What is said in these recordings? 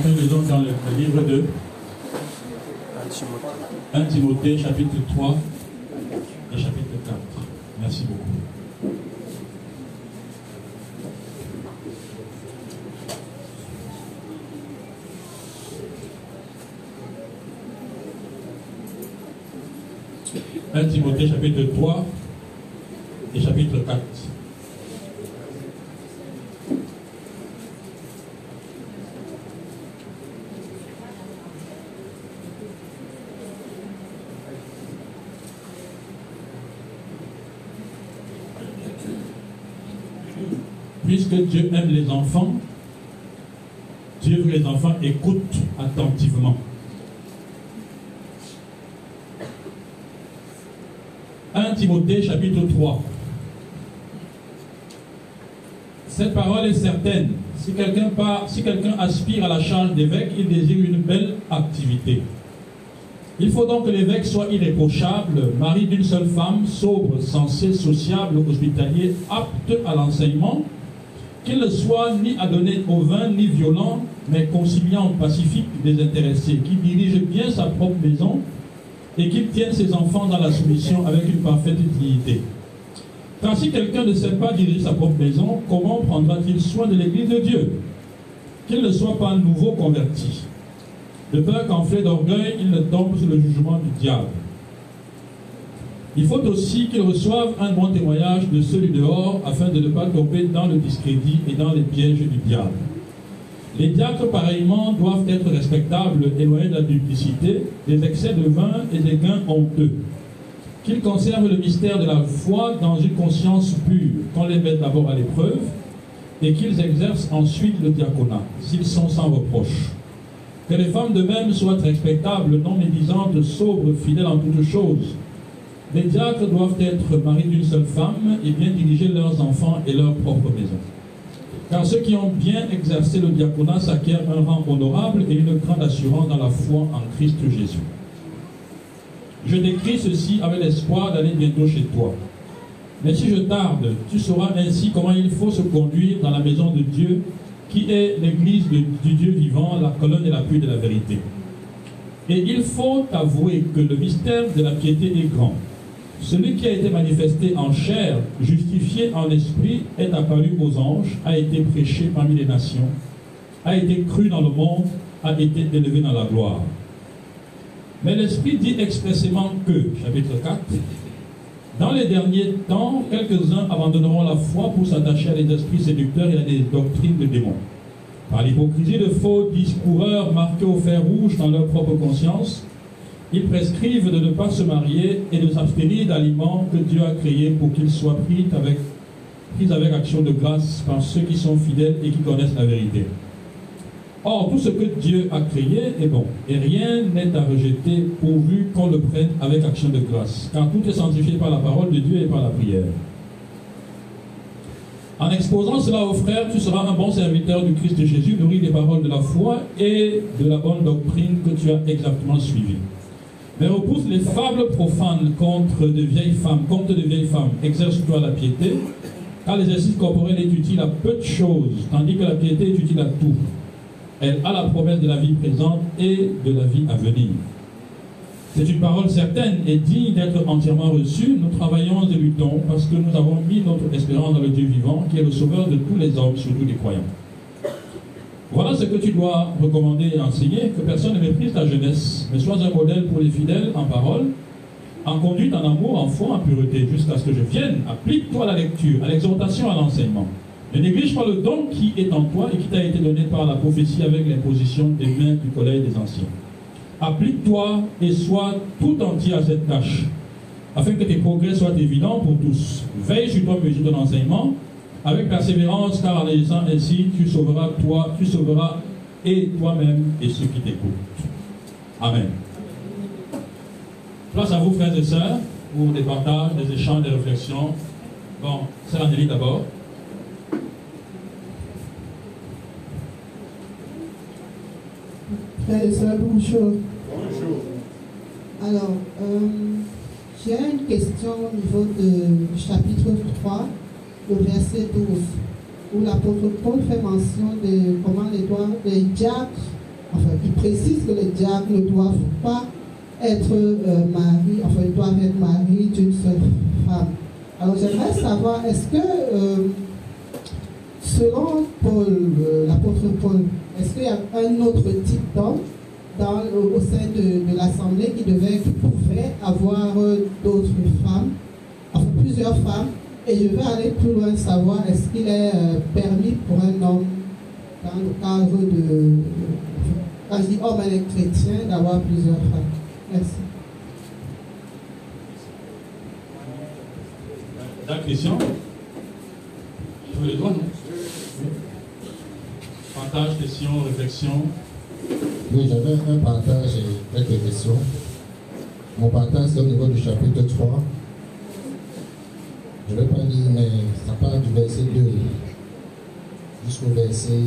nous lisons dans le, livre de 1 Timothée, chapitre 3 et chapitre 4. Merci beaucoup. « 1 Timothée chapitre 3 et chapitre 4. Puisque Dieu aime les enfants, Dieu veut les enfants écoutent attentivement. 1 Timothée chapitre 3. Cette parole est certaine. Si quelqu'un si quelqu'un aspire à la charge d'évêque, il désire une belle activité. Il faut donc que l'évêque soit irréprochable, mari d'une seule femme, sobre, sensé, sociable, hospitalier, apte à l'enseignement, qu'il ne soit ni adonné au vin, ni violent, mais conciliant, pacifique, désintéressé, qui dirige bien sa propre maison et qu'il tienne ses enfants dans la soumission avec une parfaite dignité. Car si quelqu'un ne sait pas diriger sa propre maison, comment prendra-t-il soin de l'Église de Dieu Qu'il ne soit pas nouveau converti? De peur qu'enflé d'orgueil, il ne tombe sous le jugement du diable. Il faut aussi qu'il reçoive un bon témoignage de du dehors afin de ne pas tomber dans le discrédit et dans les pièges du diable. Les diacres, pareillement, doivent être respectables, éloignés de la duplicité, des excès de vin et des gains honteux. Qu'ils conservent le mystère de la foi dans une conscience pure, qu'on les mette d'abord à l'épreuve, et qu'ils exercent ensuite le diaconat, s'ils sont sans reproche. Que les femmes de même soient respectables, non médisantes, sobres, fidèles en toutes choses. Les diacres doivent être maris d'une seule femme et bien diriger leurs enfants et leur propre maison. Car ceux qui ont bien exercé le diaconat s'acquièrent un rang honorable et une grande assurance dans la foi en Christ Jésus. Je décris ceci avec l'espoir d'aller bientôt chez toi. Mais si je tarde, tu sauras ainsi comment il faut se conduire dans la maison de Dieu, qui est l'église du Dieu vivant, la colonne et l'appui de la vérité. Et il faut avouer que le mystère de la piété est grand. Celui qui a été manifesté en chair, justifié en esprit, est apparu aux anges, a été prêché parmi les nations, a été cru dans le monde, a été élevé dans la gloire. Mais l'Esprit dit expressément que, chapitre 4, dans les derniers temps, quelques-uns abandonneront la foi pour s'attacher à des esprits séducteurs et à des doctrines de démons. Par l'hypocrisie de faux discoureurs marqués au fer rouge dans leur propre conscience, ils prescrivent de ne pas se marier et de s'abstenir d'aliments que Dieu a créés pour qu'ils soient pris avec, pris avec action de grâce par ceux qui sont fidèles et qui connaissent la vérité. Or, tout ce que Dieu a créé est bon, et rien n'est à rejeter pourvu qu'on le prenne avec action de grâce, car tout est sanctifié par la parole de Dieu et par la prière. En exposant cela aux frères, tu seras un bon serviteur du Christ Jésus, nourri des paroles de la foi et de la bonne doctrine que tu as exactement suivie. Mais repousse les fables profanes contre de vieilles femmes, contre de vieilles femmes. Exerce-toi la piété, car l'exercice corporel est utile à peu de choses, tandis que la piété est utile à tout. Elle a la promesse de la vie présente et de la vie à venir. C'est une parole certaine et digne d'être entièrement reçue. Nous travaillons et luttons parce que nous avons mis notre espérance dans le Dieu vivant, qui est le sauveur de tous les hommes, surtout des croyants. Voilà ce que tu dois recommander et enseigner, que personne ne méprise ta jeunesse, mais sois un modèle pour les fidèles en parole, en conduite, en amour, en foi, en pureté, jusqu'à ce que je vienne. Applique-toi à la lecture, à l'exhortation, à l'enseignement. Ne néglige pas le don qui est en toi et qui t'a été donné par la prophétie avec l'imposition des mains du collège des anciens. Applique-toi et sois tout entier à cette tâche, afin que tes progrès soient évidents pour tous. Veille sur toi, mesure ton enseignement, avec persévérance, car en agissant ainsi, tu sauveras toi, tu sauveras et toi-même et ceux qui t'écoutent. Amen. Place à vous, frères et sœurs, pour des partages, des échanges, des réflexions. Bon, c'est Anneli d'abord. Frères et sœurs, bonjour. Bonjour. Alors, euh, j'ai une question au niveau du chapitre 3, le verset 12, où l'apôtre Paul fait mention de comment les, doigts, les diacres enfin, il précise que les diacres ne doivent pas être euh, mari, enfin, ils doivent être mariés d'une seule femme. Alors, j'aimerais savoir, est-ce que, euh, selon Paul, euh, l'apôtre Paul, est-ce qu'il y a un autre type d'homme au sein de, l'Assemblée qui devait, qui pouvait avoir d'autres femmes, enfin plusieurs femmes, et je vais aller plus loin, savoir est-ce qu'il est, permis pour un homme, dans le cadre de, quand je dis homme, et chrétien, d'avoir plusieurs femmes. Merci. La question Je le dois, non Partage, question, réflexion. Oui, j'avais un partage et quelques questions. Mon partage, c'est au niveau du chapitre 3. Je ne vais pas lire, mais ça part du verset 2 jusqu'au verset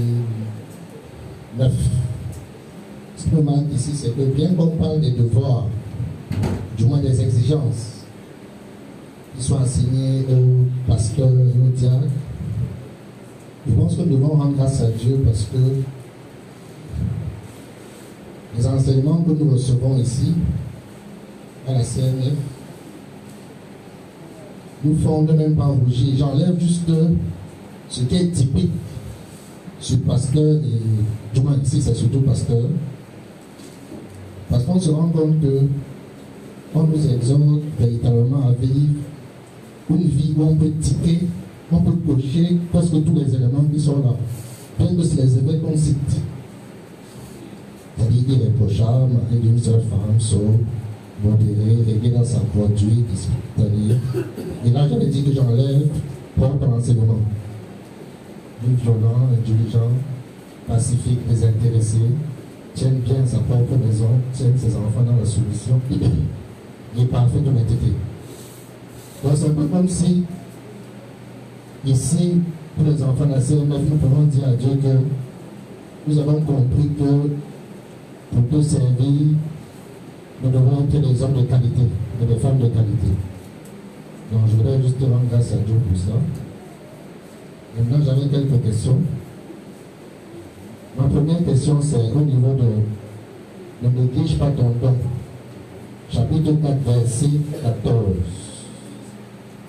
9. Ce qui me manque ici, c'est que bien qu'on parle des devoirs, du moins des exigences, qui sont assignées aux pasteurs et aux diacres, je pense que nous devons rendre grâce à Dieu parce que les enseignements que nous recevons ici, à la CNF, nous font de même pas rougir. J'enlève juste ce qui est typique sur pasteur et du moins ici c'est surtout pasteur parce qu'on se rend compte que on nous exhorte véritablement à vivre une vie où on peut tiquer, on peut cocher presque tous les éléments qui sont là. Que c'est les événements qu'on cite. C'est-à-dire irréprochable, seule femme, sauf, modéré, réglé dans sa conduite, c'est-à-dire. Et là, je me dis que j'enlève propre l'enseignement. Violent, indulgent, pacifique, désintéressé, tienne bien sa propre maison, tienne ses enfants dans la solution et parfaite honnêteté. Donc c'est un peu comme si, ici, pour les enfants de la CMF, nous pouvons dire à Dieu que nous avons compris que pour te servir, nous devons être des hommes de qualité et des femmes de qualité. Donc je voudrais juste rendre grâce à Dieu pour ça. Maintenant, j'avais quelques questions. Ma première question, c'est au niveau de ne néglige pas ton don. Chapitre 4, verset 14.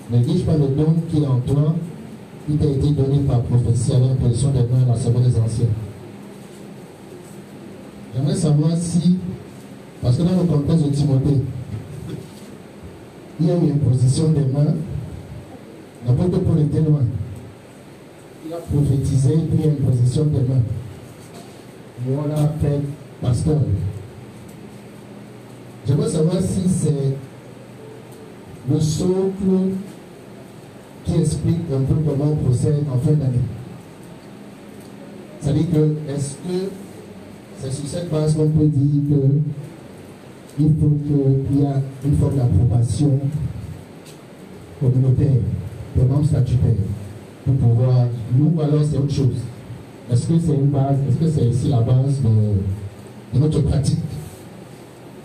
Ne néglige pas le don qui est en toi, qui t'a été donné par prophétie à l'impression des mains à la des anciens. J'aimerais savoir si, parce que dans le contexte de Timothée, il y a eu une position des mains, n'importe Paul était loin. Il a prophétisé, puis il y a une position des mains voilà fait pasteur. J'aimerais savoir si c'est le socle qui explique un peu comment on procède en fin d'année. C'est-à-dire que, est-ce que c'est sur cette base qu'on peut dire que il faut qu'il y ait une forme d'approbation communautaire, vraiment statutaire, pour pouvoir, nous, alors c'est autre chose. Est-ce que c'est une base, est-ce que c'est ici la base de, notre pratique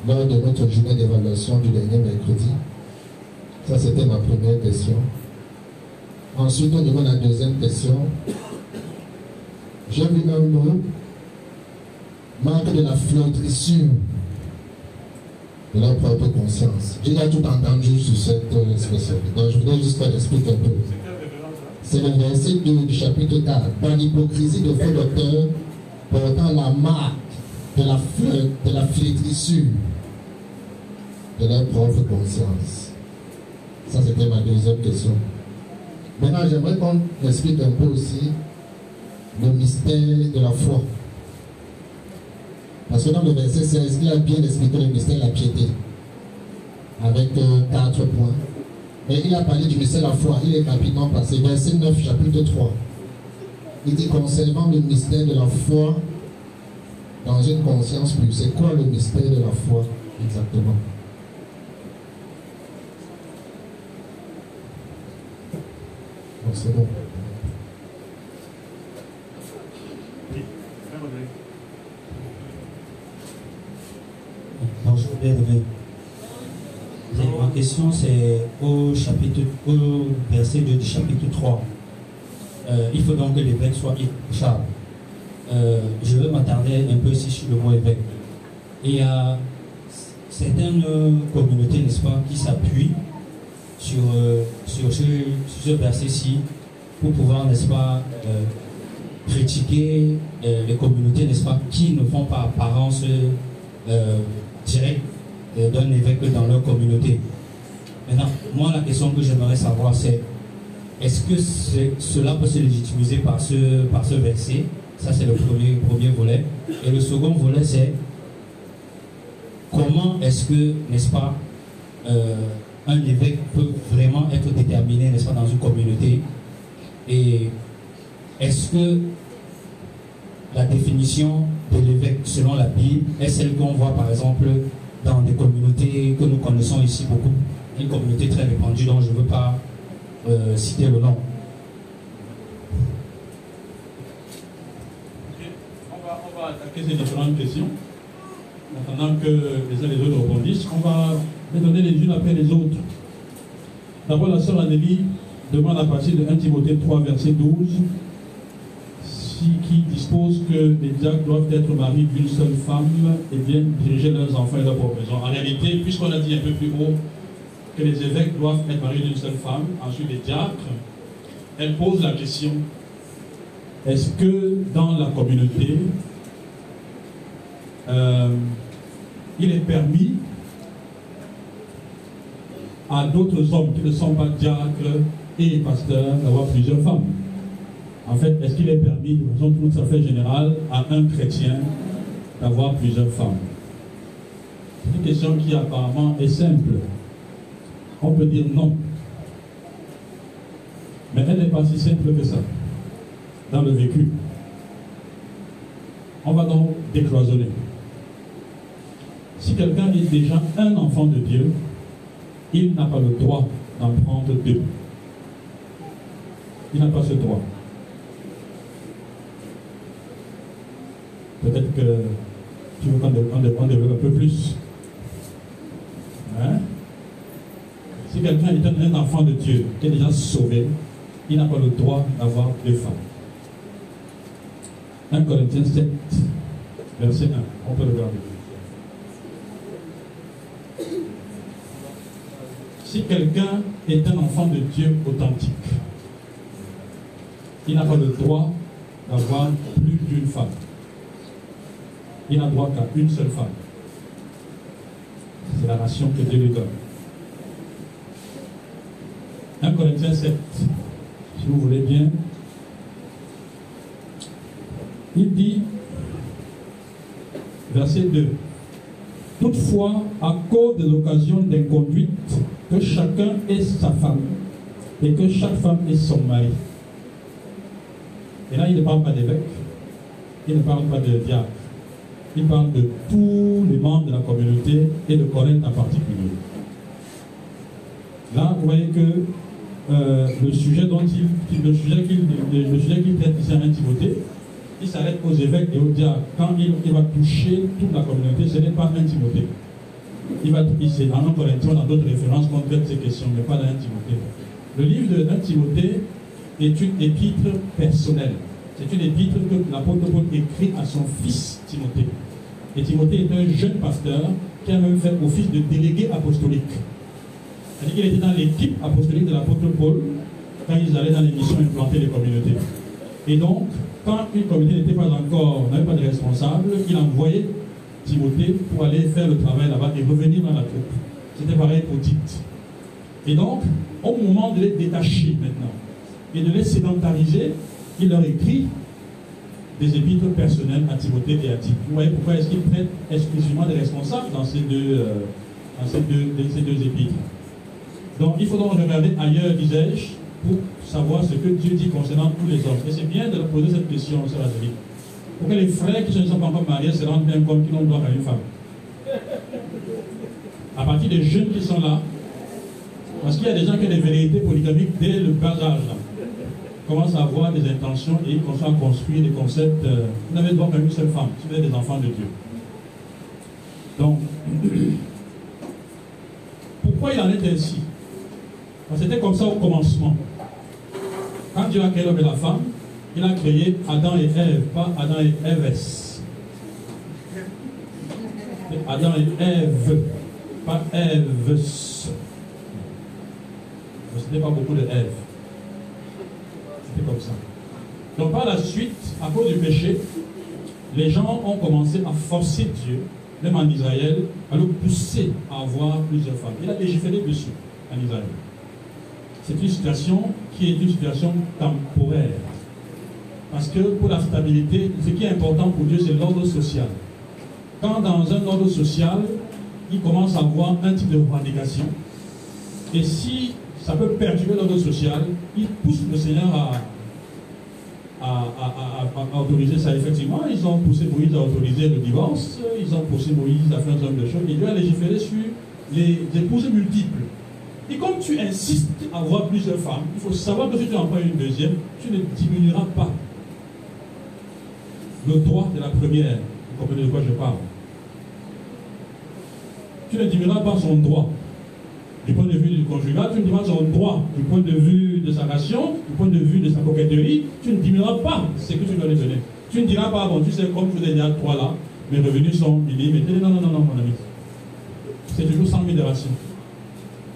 lors de notre journée d'évaluation du dernier mercredi? Ça, c'était ma première question. Ensuite, au niveau de la deuxième question, j'ai vu un mot, manque de la flétrissure de leur propre conscience. J'ai déjà tout entendu sur cette euh, expression. Donc, je voudrais juste faire expliquer un peu. C'est le verset 2 du chapitre 4. Dans l'hypocrisie de faux docteurs portant la marque de la, de la flétrissure de leur propre conscience. Ça, c'était ma deuxième question. Maintenant, j'aimerais qu'on explique un peu aussi le mystère de la foi. Parce que dans le verset 16, il a bien expliqué le mystère de la piété. Avec euh, quatre points. Mais il a parlé du mystère de la foi. Il est rapidement passé. Verset 9, chapitre 3. Il dit concernant le mystère de la foi dans une conscience plus. C'est quoi le mystère de la foi exactement? C'est bon. Bonjour, bienvenue ma c'est au chapitre, au verset 2 du chapitre 3. Euh, il faut donc que l'évêque soit irréprochable. euh, je veux m'attarder un peu aussi sur le mot évêque. il y a certaines communautés, n'est-ce pas, qui s'appuient sur, euh, sur ce, ce verset-ci pour pouvoir, n'est-ce pas, critiquer les communautés, n'est-ce pas, qui ne font pas apparence directe d'un évêque dans leur communauté. Maintenant, moi, la question que j'aimerais savoir, c'est est-ce que cela peut se légitimiser par ce, par ce verset? Ça, c'est le premier, premier volet. Et le second volet, c'est comment est-ce que, n'est-ce pas, euh, un évêque peut vraiment être déterminé, n'est-ce pas, dans une communauté? Et est-ce que la définition de l'évêque selon la Bible est celle qu'on voit, par exemple, dans des communautés que nous connaissons ici beaucoup, une communauté très répandue dont je ne veux pas euh, citer le nom. On, va, on va attaquer ces différentes questions. En attendant que les uns et les autres rebondissent, on va les donner les unes après les autres. D'abord, la sœur Anélie demande à partir de 1 Timothée 3, verset 12, qui dispose que les diacres doivent être mariés d'une seule femme et bien diriger leurs enfants et leurs propres maisons. En réalité, puisqu'on a dit un peu plus haut que les évêques doivent être mariés d'une seule femme, ensuite les diacres, elle pose la question, est-ce que dans la communauté, euh, il est permis à d'autres hommes qui ne sont pas diacres et pasteurs d'avoir plusieurs femmes? En fait, est-ce qu'il est permis, de façon tout à fait générale, à un chrétien d'avoir plusieurs femmes? C'est une question qui apparemment est simple on peut dire non. Mais elle n'est pas si simple que ça dans le vécu. On va donc décloisonner. Si quelqu'un est déjà un enfant de Dieu, il n'a pas le droit d'en prendre deux. Il n'a pas ce droit. Peut-être que tu veux qu'on un peu plus. Hein? Si quelqu'un est un enfant de Dieu, qui est déjà sauvé, il n'a pas le droit d'avoir deux femmes. 1 Corinthiens 7, verset 1. On peut regarder. Si quelqu'un est un enfant de Dieu authentique, il n'a pas le droit d'avoir plus d'une femme. Il n'a droit qu'à une seule femme. C'est la nation que Dieu lui donne. 1 Corinthiens 7, si vous voulez bien. Il dit, verset 2, Toutefois, à cause de l'occasion d'inconduite, que chacun ait sa femme et que chaque femme ait son mari. Et là, il ne parle pas d'évêque, il ne parle pas de diable, il parle de tous les membres de la communauté et de Corinthe en particulier. Là, vous voyez que euh, le sujet dont il, le sujet qu'il, qu'il traite ici à Timothée, il s'arrête aux évêques et aux diacres. Quand il, va toucher toute la communauté, ce n'est pas un Timothée. Il va, c'est dans un Corinthiens, dans d'autres références qu'on traite ces questions, mais pas dans Timothée. Le livre de 1 Timothée est une épître personnelle. C'est une épître que l'apôtre Paul écrit à son fils Timothée. Et Timothée est un jeune pasteur qui a même fait office de délégué apostolique. C'est-à-dire qu'il était dans l'équipe apostolique de l'apôtre Paul quand ils allaient dans les missions implanter les communautés. Et donc, quand une communauté n'était pas encore, n'avait pas de responsable, il envoyait Timothée pour aller faire le travail là-bas et revenir dans la troupe. C'était pareil pour Tite. Et donc, au moment de les détacher maintenant et de les sédentariser, il leur écrit des épîtres personnels à Timothée et à Tite. Vous voyez pourquoi est-ce qu'il traite exclusivement des responsables dans ces deux, euh, dans ces deux, ces deux épîtres? Donc il faut donc regarder ailleurs, disais-je, pour savoir ce que Dieu dit concernant tous les hommes. Et c'est bien de poser cette question, Sœur vie. Pour que les frères qui ne sont pas encore mariés se rendent bien compte qu'ils n'ont droit qu'à une femme. À partir des jeunes qui sont là, parce qu'il y a des gens qui ont des vérités polygamiques dès le bas âge. commencent à avoir des intentions et ils commencent à construire des concepts. Euh, vous n'avez droit qu'à une seule femme, vous êtes des enfants de Dieu. Donc, pourquoi il en est ainsi? C'était comme ça au commencement. Quand Dieu a créé l'homme et la femme, il a créé Adam et Ève, pas Adam et Èves. Adam et Ève, pas Èves. Ce n'était pas beaucoup de Ève. C'était comme ça. Donc par la suite, à cause du péché, les gens ont commencé à forcer Dieu, même en Israël, à le pousser à avoir plusieurs femmes. Il a légiféré dessus en Israël. C'est une situation qui est une situation temporaire. Parce que pour la stabilité, ce qui est important pour Dieu, c'est l'ordre social. Quand dans un ordre social, il commence à avoir un type de revendication, et si ça peut perturber l'ordre social, il pousse le Seigneur à, à, autoriser ça. Effectivement, ils ont poussé Moïse à autoriser le divorce, ils ont poussé Moïse à faire un certain de choses, et Dieu a légiféré sur les épouses multiples. Et comme tu insistes à avoir plusieurs femmes, il faut savoir que si tu en prends une deuxième, tu ne diminueras pas le droit de la première. Vous comprenez de quoi je parle? Tu ne diminueras pas son droit du point de vue du conjugal, tu ne diminueras son droit du point de vue de sa nation, du point de vue de sa coquetterie, tu ne diminueras pas ce que tu dois lui donner. Tu ne diras pas, bon, tu sais, comme je vous ai dit à toi là, mes revenus sont illimités. Non, non, non, non, mon ami. C'est toujours 100 000 de ration.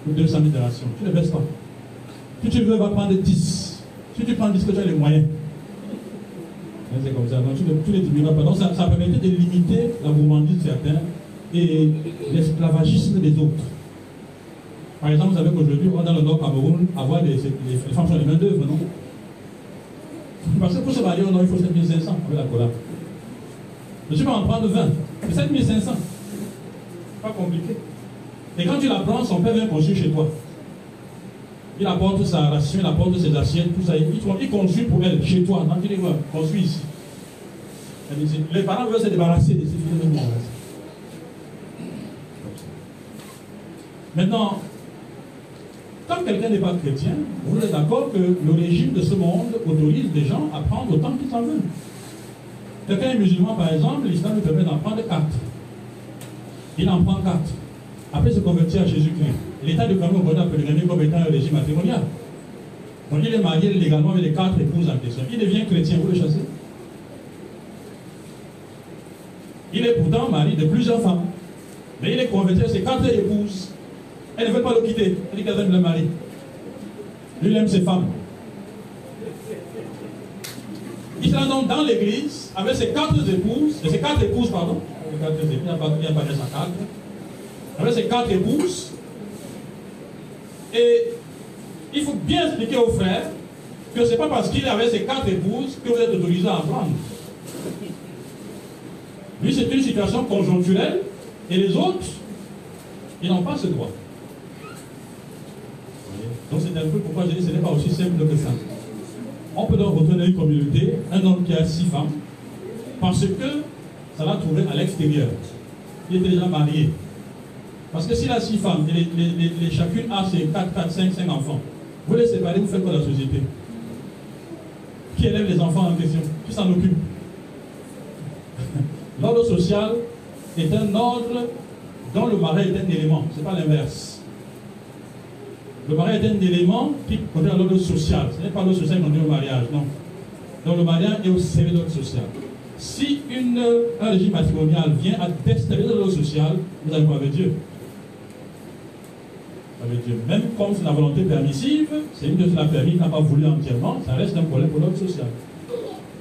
Ou 200 000 de ration. Tu ne baisses pas. Si tu veux, va prendre 10. Si tu prends 10, que tu as les moyens. C'est comme ça. Donc, tu ne, diminueras pas. Donc, ça, ça permettait de limiter la gourmandise de certains et l'esclavagisme des autres. Par exemple, vous savez qu'aujourd'hui, dans le Nord Cameroun, avoir des, les, femmes sont les mains d'œuvre, non? Parce que pour se marier au Nord, il faut 7500 avec la cola. Je suis pas en prendre 20. C'est 7500. Pas compliqué. Et quand tu la prends, son père vient construire chez toi. Il apporte sa ration, il apporte ses assiettes, tout ça. Il, construit pour elle, chez toi. Tu les vois, construit ici. Les parents veulent se débarrasser de ces filles. Maintenant, quand quelqu'un n'est pas chrétien, vous êtes d'accord que le régime de ce monde autorise les gens à prendre autant qu'ils en veulent. Quelqu'un est musulman, par exemple, l'islam lui permet d'en prendre quatre. Il en prend quatre. Après se convertir à Jésus-Christ. L'État de Cameroun peut le comme étant un régime matrimonial. Donc il est marié légalement avec les quatre épouses en question. Il devient chrétien, vous le chassez. Il est pourtant mari de plusieurs femmes. Mais il est converti à ses quatre épouses. Elle ne veut pas le quitter. Elle dit qu'elle aime le mari. Lui, il aime ses femmes. Il sera donc dans l'église avec ses quatre épouses, et ses quatre épouses, pardon. Il n'y a pas, de quatre. Avec ses quatre épouses. Et il faut bien expliquer aux frères que ce n'est pas parce qu'il avait ses quatre épouses que vous êtes autorisé à en prendre. Lui, c'est une situation conjoncturelle, et les autres, ils n'ont pas ce droit. Donc c'est un peu pourquoi je dis que ce n'est pas aussi simple que ça. On peut donc retrouver une communauté un homme qui a six femmes parce que ça l'a trouvé à l'extérieur. Il était déjà marié. Parce que s'il a six femmes les, chacune a ses 4, 4, 5, 5 enfants, vous les séparez, vous faites quoi la société? Qui élève les enfants en question? Qui s'en occupe? L'ordre social est un ordre dont le mari est un élément, ce n'est pas l'inverse. Le mariage est un élément qui conduit l'ordre social. Ce n'est pas l'ordre social qui conduit au mariage, non. Donc le mariage est au service de l'ordre social. Si une, un régime matrimonial vient à déstabiliser l'ordre social, vous allez voir avec Dieu. Dieu. Même comme c'est la volonté permissive, c'est une de la permis n'a pas voulu entièrement, ça reste un problème pour l'ordre social.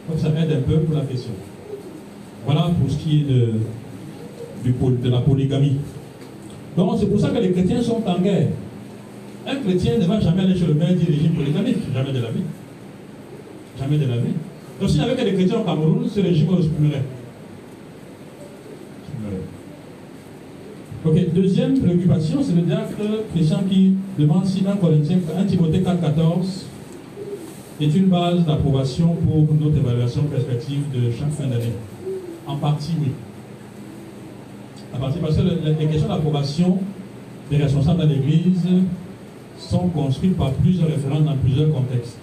Donc ça aide un peu pour la question. Voilà pour ce qui est de, la polygamie. Donc c'est pour ça que les chrétiens sont en guerre. Un chrétien ne va jamais aller chez le maire du régime polygamique. Jamais de la vie. Jamais de la vie. Donc s'il n'y avait que des chrétiens au Cameroun, ce régime supprimerait. Ok, deuxième préoccupation, c'est le diacre chrétien qui demande si 1 Corinthiens, 1 Timothée 4.14 est une base d'approbation pour notre évaluation perspective de chaque fin d'année. En partie, oui. En partie, parce que les questions d'approbation des responsables de l'Église sont construites par plusieurs références dans plusieurs contextes.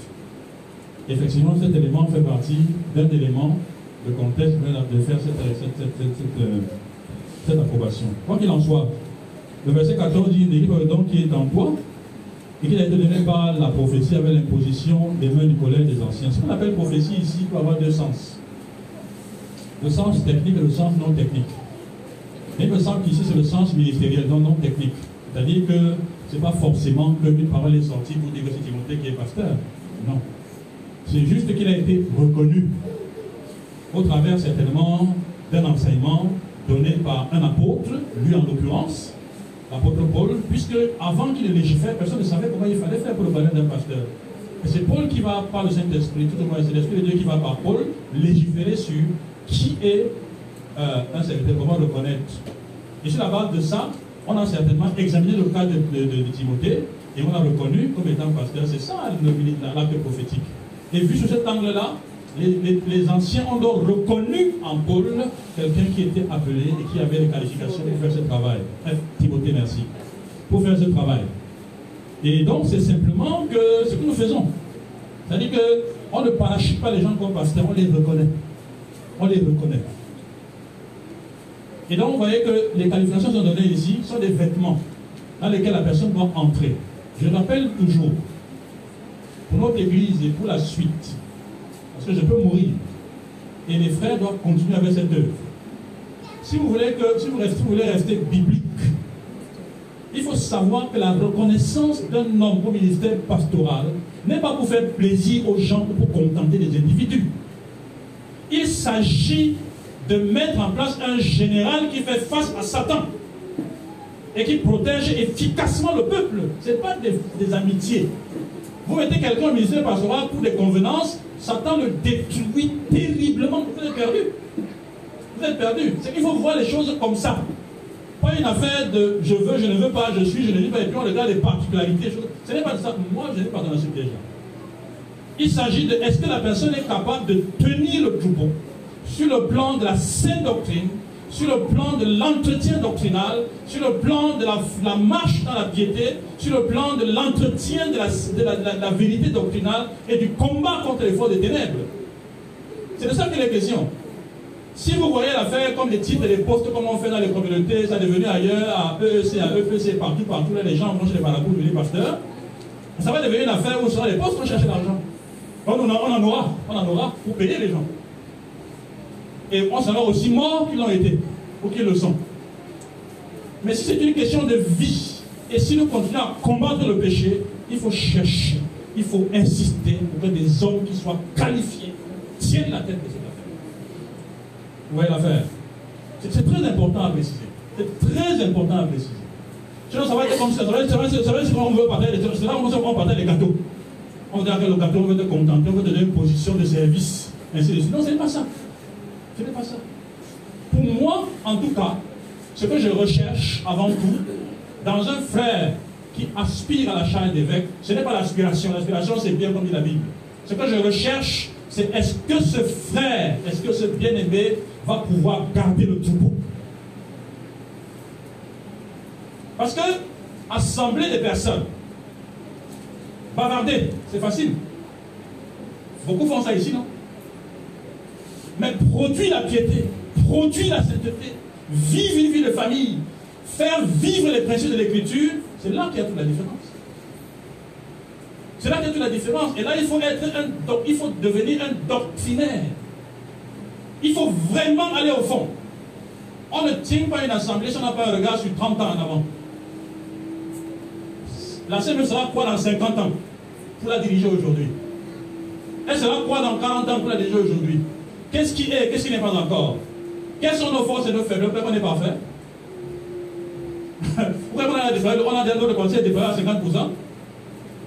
Effectivement, cet élément fait partie d'un élément de contexte de faire cette, cette, approbation. Quoi qu'il en soit, le verset 14 dit une équipe donc qui est en toi et qu'il a été donné par la prophétie avec l'imposition des mains du collège des anciens. Ce qu'on appelle prophétie ici peut avoir deux sens. Le sens technique et le sens non technique. Mais il me semble qu'ici c'est le sens ministériel, non non technique. C'est-à-dire que ce n'est pas forcément qu'une parole est sortie pour dire que c'est Timothée qui est pasteur. Non. C'est juste qu'il a été reconnu au travers certainement d'un enseignement donné par un apôtre, lui en l'occurrence, l'apôtre Paul, puisque avant qu'il légifère, personne ne savait comment il fallait faire pour le bonheur d'un pasteur. Et c'est Paul qui va, par le Saint-Esprit, tout au moins c'est l'Esprit de Dieu qui va par Paul, légiférer sur qui est euh, un serviteur, comment le connaître. Et sur la base de ça, on a certainement examiné le cas de, Timothée et on a reconnu comme étant pasteur. C'est ça l'acte prophétique. Et vu sous cet angle-là, les, anciens ont donc reconnu en Paul quelqu'un qui était appelé et qui avait les qualifications pour faire ce travail. Timothée, merci. Pour faire ce travail. Et donc, c'est simplement que ce que nous faisons. C'est-à-dire qu'on ne parachute pas les gens comme pasteurs, on les reconnaît. On les reconnaît. Et donc, vous voyez que les qualifications sont données ici sont des vêtements dans lesquels la personne doit entrer. Je rappelle toujours, pour notre Église et pour la suite, parce que je peux mourir, et les frères doivent continuer avec cette œuvre. Si vous voulez, que, si vous, voulez rester biblique, il faut savoir que la reconnaissance d'un homme au ministère pastoral n'est pas pour faire plaisir aux gens ou pour contenter les individus. Il s'agit de mettre en place un général qui fait face à Satan et qui protège efficacement le peuple. Ce n'est pas des, amitiés. Vous mettez quelqu'un au ministère pastoral pour des convenances, Satan le détruit terriblement. Vous êtes perdu. Vous êtes perdu. C'est qu'il faut voir les choses comme ça. Pas une affaire de je veux, je ne veux pas, je suis, je ne dis pas, et puis on regarde les particularités. Ce n'est pas ça. Moi, je n'ai pas dans ce piège Il s'agit de est-ce que la personne est capable de tenir le troupeau sur le plan de la sainte doctrine, sur le plan de l'entretien doctrinal, sur le plan de la, marche dans la piété, sur le plan de l'entretien de, la, vérité doctrinale et du combat contre les forces des ténèbres. C'est de ça qu'il est question. Si vous voyez l'affaire comme les titres et les postes, comme on fait dans les communautés, ça devenu ailleurs, à EEC, à EPC, partout, partout, les gens vont les marabouts devenir pasteurs, ça va devenir une affaire où sera les postes pour chercher l'argent. On en aura, on en aura pour payer les gens. Et on sera aussi morts qu'ils l'ont été, ou qu'ils le sont. Mais si c'est une question de vie, et si nous continuons à combattre le péché, il faut chercher, il faut insister pour que des hommes qui soient qualifiés tiennent la tête de cette affaire. Vous voyez l'affaire? C'est très important à préciser. C'est très important à préciser. Sinon, ça va être comme ça. Ça va être, ça va être, ça va être on veut partager, c'est là où on partage les gâteaux. On que le gâteau, on veut te contenter, on veut te donner une position de service, ainsi de suite. Non, ce n'est pas ça. Ce n'est pas ça. Pour moi, en tout cas, ce que je recherche avant tout, dans un frère qui aspire à la charge d'évêque, ce n'est pas l'aspiration. L'aspiration, c'est bien comme dit la Bible. Ce que je recherche, c'est est-ce que ce frère, est-ce que ce bien-aimé va pouvoir garder le troupeau? Parce que assembler des personnes, bavarder, c'est facile. Beaucoup font ça ici, non? Mais produit la piété, produit la sainteté, vivre une vie de famille, faire vivre les principes de l'écriture, c'est là qu'il y a toute la différence. C'est là qu'il y a toute la différence. Et là, il faut, être un, il faut devenir un doctrinaire. Il faut vraiment aller au fond. On ne tient pas une assemblée si on n'a pas un regard sur 30 ans en avant. L'assemblée sera quoi dans 50 ans pour la diriger aujourd'hui? Elle sera quoi dans 40 ans pour la diriger aujourd'hui? Qu'est-ce qui est, qu'est-ce qui n'est pas encore? Quelles sont nos forces et nos faiblesses? Pourquoi on n'est pas fait? Pourquoi on a, déployé, on a notre potentiel déployé à 50%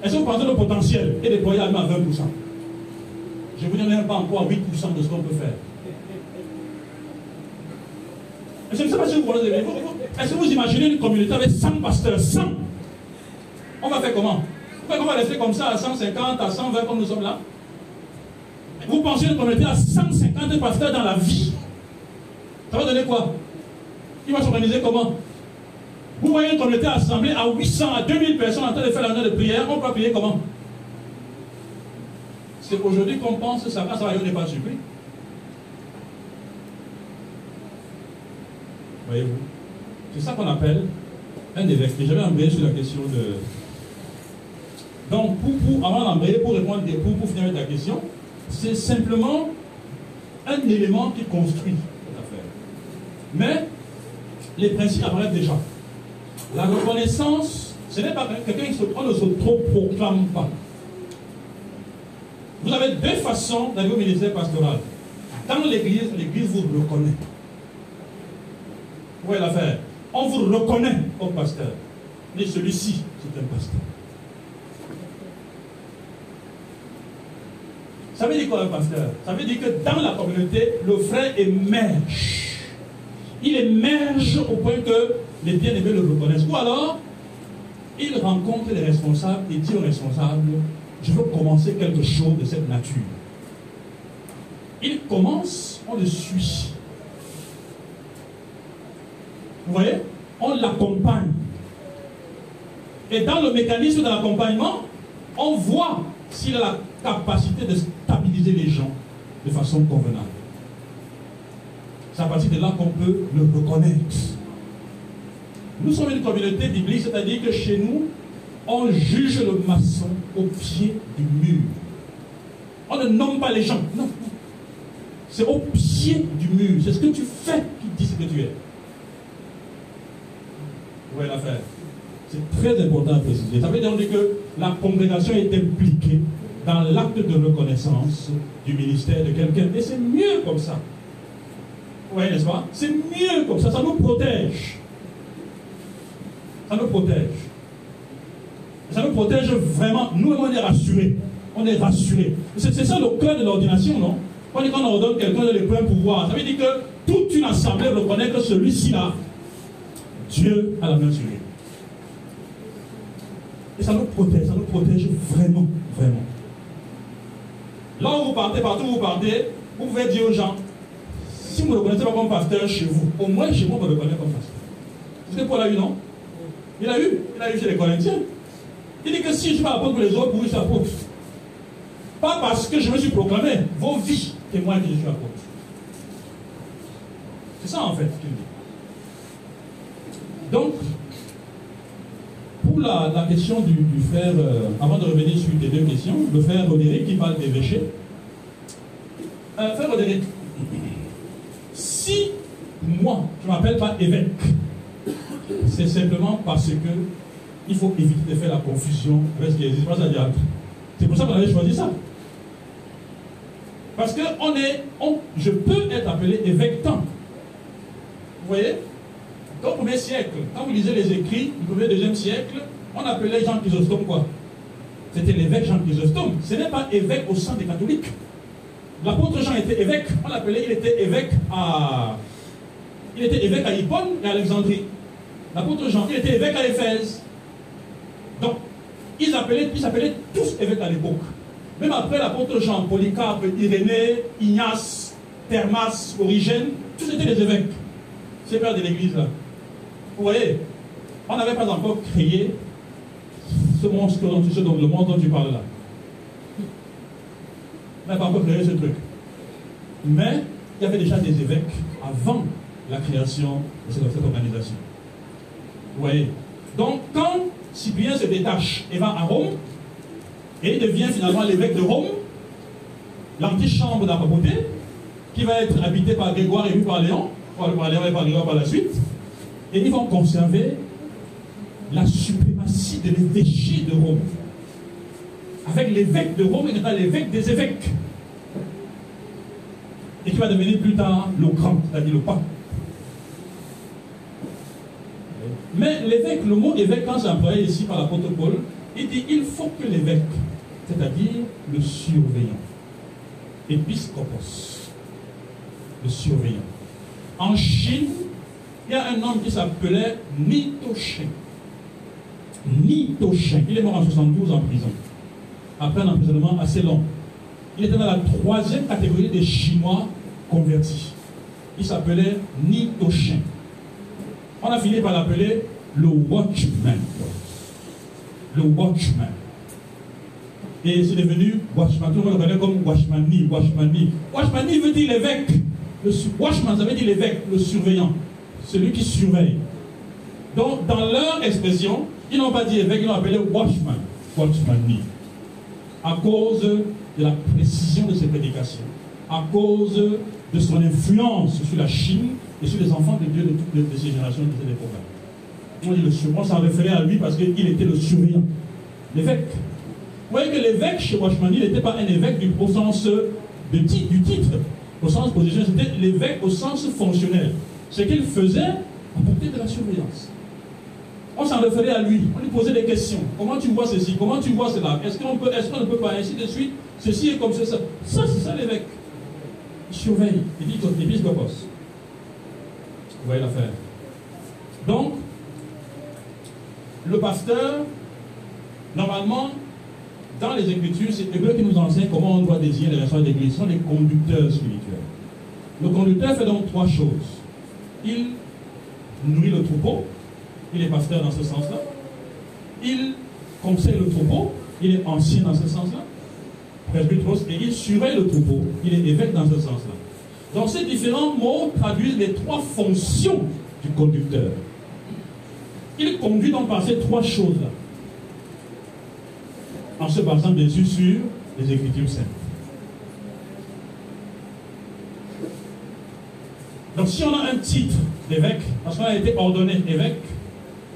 Est-ce que vous pensez que le potentiel est déployé à 20% Je vous dis même pas encore 8% de ce qu'on peut faire. Je ne sais pas si vous connaissez. Est-ce que vous imaginez une communauté avec 100 pasteurs 100 On va faire comment? On va rester comme ça à 150, à 120 comme nous sommes là? Vous pensez qu'on était à 150 pasteurs dans la vie. Ça va donner quoi? Il va s'organiser comment? Vous voyez qu'on était assemblé à 800, à 2000 personnes en train de faire la de prière, on peut payer comment? C'est aujourd'hui qu'on pense que ça va, ça va, on n'est pas surpris. Voyez-vous C'est ça qu'on appelle un évêque. Et j'avais embrayé sur la question de Donc, pour, pour, avant d'embrayer, pour répondre, pour, pour finir avec ta question, c'est simplement un élément qui construit cette affaire. Mais les principes apparaissent déjà. La reconnaissance, ce n'est pas quelqu'un qui se, on ne se trop proclame pas. Vous avez deux façons d'aller au ministère pastoral. Dans l'église, l'église vous reconnaît. Vous voyez l'affaire On vous reconnaît comme pasteur. Mais celui-ci, c'est un pasteur. Ça veut dire quoi pasteur? Ça veut dire que dans la communauté, le frère émerge. Il émerge au point que les bien-aimés le reconnaissent. Ou alors, il rencontre les responsables et dit aux responsables, je veux commencer quelque chose de cette nature. Il commence, on le suit. Vous voyez? On l'accompagne. Et dans le mécanisme de l'accompagnement, on voit s'il a la capacité de stabiliser les gens de façon convenable. C'est à partir de là qu'on peut le reconnaître. Nous sommes une communauté biblique, c'est-à-dire que chez nous, on juge le maçon au pied du mur. On ne nomme pas les gens, non. C'est au pied du mur. C'est ce que tu fais qui dit ce que tu es. Vous voyez l'affaire? C'est très important à préciser. Ça veut dire que la congrégation est impliquée dans l'acte de reconnaissance du ministère de quelqu'un. Et c'est mieux comme ça. Voyez, n'est-ce pas? C'est mieux comme ça. Ça nous protège. Ça nous protège. Ça nous protège vraiment. Nous, on est rassurés. On est rassurés. C'est ça le cœur de l'ordination, non? Quand on ordonne quelqu'un de plein pouvoir, ça veut dire que toute une assemblée reconnaît que celui-ci là, Dieu a la main sur lui. Et ça nous protège, ça nous protège vraiment, vraiment. Là où vous partez, partout où vous partez, vous pouvez dire aux gens, si vous ne reconnaissez pas comme pasteur chez vous, au moins chez moi, vous me reconnaissez comme pasteur. Que Paul a eu, non? Il a eu, il a eu chez les Corinthiens. Il dit que si je suis apôtre pour les autres, pour lui, apôtre. Pas parce que je me suis proclamé, vos vies témoignent que je suis apôtre. C'est ça en fait qu'il dit. Donc, pour la, question du, frère, euh, avant de revenir sur les deux questions, le frère Roderick qui parle d'évêché. Euh, frère Roderick, si moi, je ne m'appelle pas évêque, c'est simplement parce que il faut éviter de faire la confusion avec ce qui existe. C'est pour ça qu'on avait choisi ça. Parce que on est, je peux être appelé évêque tant. Vous voyez? Au premier siècle, quand vous lisez les écrits du premier deuxième siècle, on appelait Jean Chrysostome quoi? C'était l'évêque Jean Chrysostome. Ce n'est pas évêque au sein des catholiques. L'apôtre Jean était évêque. On l'appelait, il était évêque à. Il était évêque à Hippone et à Alexandrie. L'apôtre Jean, il était évêque à Éphèse. Donc, ils s'appelaient ils tous évêques à l'époque. Même après l'apôtre Jean, Polycarpe, Irénée, Ignace, Thermas, Origène, tous étaient des évêques. C'est pères de l'église là. Vous voyez, on n'avait pas encore créé ce monstre dont le monde dont tu parles là. On n'avait pas encore créé ce truc. Mais il y avait déjà des évêques avant la création de cette, organisation. Vous voyez Donc quand Cyprien se détache et va à Rome, et il devient finalement l'évêque de Rome, l'antichambre d'à qui va être habité par Grégoire et vu par Léon, par Léon et par Grégoire par la suite, et ils vont conserver la suprématie de l'évêché de Rome. Avec l'évêque de Rome, il pas l'évêque des évêques. Et qui va devenir plus tard le grand, c'est-à-dire le pape. Mais l'évêque, le mot évêque, quand c'est employé ici par l'apôtre Paul, il dit il faut que l'évêque, c'est-à-dire le surveillant, épiscopos, le surveillant. En Chine, il y a un homme qui s'appelait Nitochin. Nitochin. Il est mort en 72 en prison. Après un emprisonnement assez long. Il était dans la troisième catégorie des Chinois convertis. Il s'appelait Nitochin. On a fini par l'appeler le watchman. Le watchman. Et c'est devenu watchman. Tout le monde le connaît comme watchmani, watchmani. Watchmani veut dire l'évêque. Watchman, ça veut dire l'évêque, le surveillant. Celui qui surveille. Donc, dans leur expression, ils n'ont pas dit évêque, ils l'ont appelé watchman. Watchmani, à cause de la précision de ses prédications, à cause de son influence sur la Chine et sur les enfants de Dieu de toutes ces générations de cette époque. On, dit le, on s'en référait à lui parce qu'il était le surveillant, l'évêque. Vous voyez que l'évêque chez Washmani n'était pas un évêque du, sens de, du titre, au sens position, c'était l'évêque au sens fonctionnel. Ce qu'il faisait apportait de la surveillance. On s'en référait à lui, on lui posait des questions. Comment tu vois ceci? Comment tu vois cela? Est-ce qu'on peut, est-ce qu'on ne peut pas ainsi de suite? Ceci est comme ça. Ça, c'est ça l'évêque. Il surveille. Il dit épiscopos. Vous voyez l'affaire. Donc, le pasteur, normalement, dans les Écritures, c'est Hébreu qui nous enseigne comment on doit désigner les responsables d'église. Ce sont les conducteurs spirituels. Le conducteur fait donc trois choses. Il nourrit le troupeau, il est pasteur dans ce sens-là. Il conseille le troupeau, il est ancien dans ce sens-là. Presbytros, et il surveille le troupeau, il est évêque dans ce sens-là. Donc ces différents mots traduisent les trois fonctions du conducteur. Il conduit donc par ces trois choses-là en se basant bien sûr sur les Écritures saintes. Donc si on a un titre d'évêque, parce qu'on a été ordonné évêque,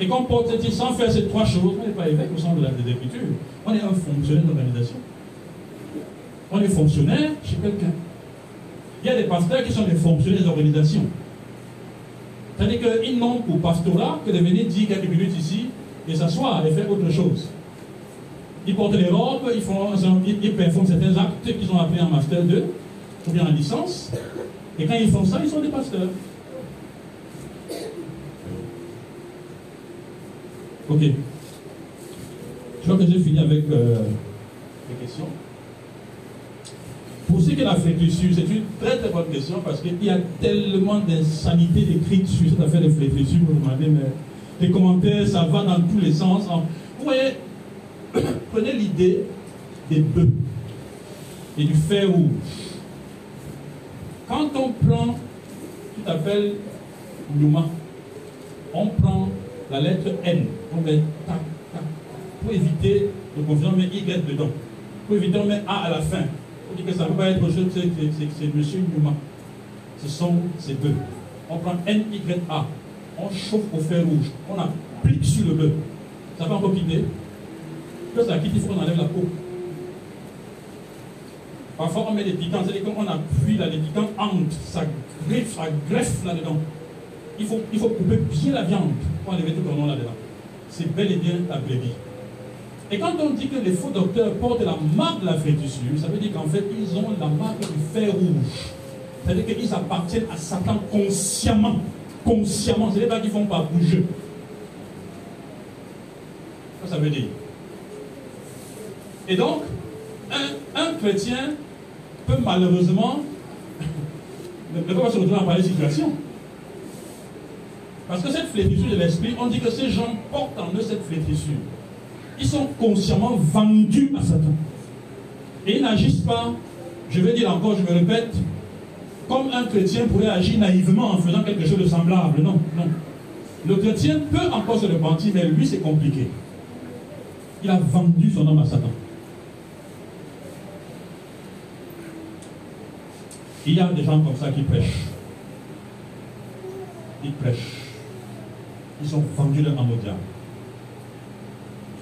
et qu'on porte ce titre sans faire ces trois choses, on n'est pas évêque au sens de des Écritures. On est un fonctionnaire d'organisation. On est fonctionnaire chez quelqu'un. Il y a des pasteurs qui sont des fonctionnaires d'organisation. C'est-à-dire qu'ils n'ont pour pastorat que de venir dire quelques minutes ici et s'asseoir et faire autre chose. Ils portent les robes, ils, font, ils performent certains actes qu'ils ont appris en Master 2 ou bien en licence. Et quand ils font ça, ils sont des pasteurs. Ok. Je crois que j'ai fini avec euh, les questions. Pour ce qui est de la flétrissure, c'est une très très bonne question parce qu'il y a tellement d'insanité écrite sur cette affaire de flétrissure. Vous vous demandez, mais les commentaires, ça va dans tous les sens. Vous voyez, Prenez l'idée des bœufs et du fer rouge. On prend, tu t'appelles Nouma, on prend la lettre N, on met tac, tac, pour éviter de confusion, on met Y dedans. Pour éviter, on met A à la fin. Pour dire que ça ne peut pas être autre chose, c'est monsieur Nouma. Ce sont ces bœufs. On prend N, Y, A. On chauffe au fer rouge. On applique sur le bœuf. Ça va encore quitter ça quitte, il faut qu'on enlève la peau. Parfois, on met des piquants, c'est-à-dire qu'on appuie là, les piquants entrent, ça greffe, ça greffe là-dedans. Il faut, il faut couper bien la viande pour enlever tout le nom là-dedans. C'est bel et bien la brebis. Et quand on dit que les faux docteurs portent la marque de la flétrissure, ça veut dire qu'en fait, ils ont la marque du fer rouge. C'est-à-dire qu'ils appartiennent à Satan consciemment. Consciemment. Ce n'est pas qu'ils ne font pas bouger. Ça veut dire. Et donc, un, chrétien malheureusement ne peut pas se retrouver dans pareille situation. Parce que cette flétrissure de l'esprit, on dit que ces gens portent en eux cette flétrissure. Ils sont consciemment vendus à Satan. Et ils n'agissent pas, je vais dire encore, je me répète, comme un chrétien pourrait agir naïvement en faisant quelque chose de semblable. Non, non. Le chrétien peut encore se repentir, mais lui, c'est compliqué. Il a vendu son homme à Satan. Il y a des gens comme ça qui prêchent. Ils prêchent. Ils sont vendus leur âme diable.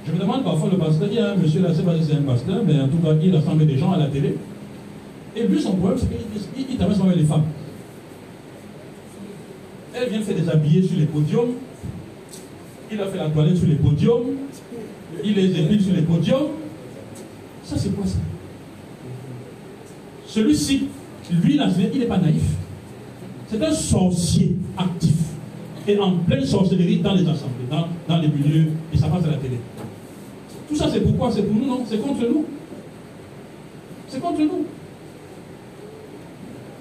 Je me demande parfois, le pasteur dit, hein, monsieur là, c'est pas c'est un pasteur, mais en tout cas, il rassemble des gens à la télé. Et lui, son problème, c'est qu'il il, t'amène avec les femmes. Elle vient faire des habillés sur les podiums. Il a fait la toilette sur les podiums. Il les épile sur les podiums. Ça, c'est quoi ça? Celui-ci lui, il n'est pas naïf. C'est un sorcier actif. Et en pleine sorcellerie dans les assemblées, dans, les milieux, et ça passe à la télé. Tout ça, c'est pourquoi? C'est pour nous, non? C'est contre nous. C'est contre nous.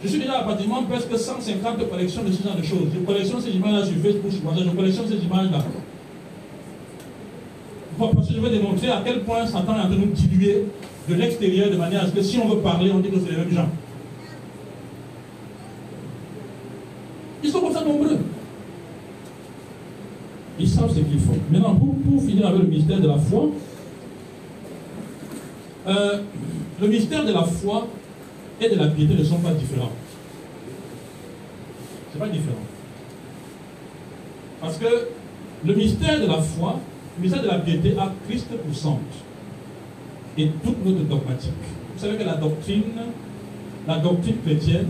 Je suis déjà à pratiquement presque 150 collections de ce genre de choses. Je collectionne ces images-là sur Facebook, je collectionne ces images-là. Parce que je veux démontrer à quel point Satan est en train de nous diluer de l'extérieur de manière à ce que si on veut parler, on dit que c'est les mêmes gens. Ils sont comme ça nombreux. Ils savent ce qu'il faut. Maintenant, pour, finir avec le mystère de la foi, euh, le mystère de la foi et de la piété ne sont pas différents. C'est pas différent. Parce que le mystère de la foi, le mystère de la piété a Christ pour centre. Et toute notre dogmatique. Vous savez que la doctrine, la doctrine chrétienne,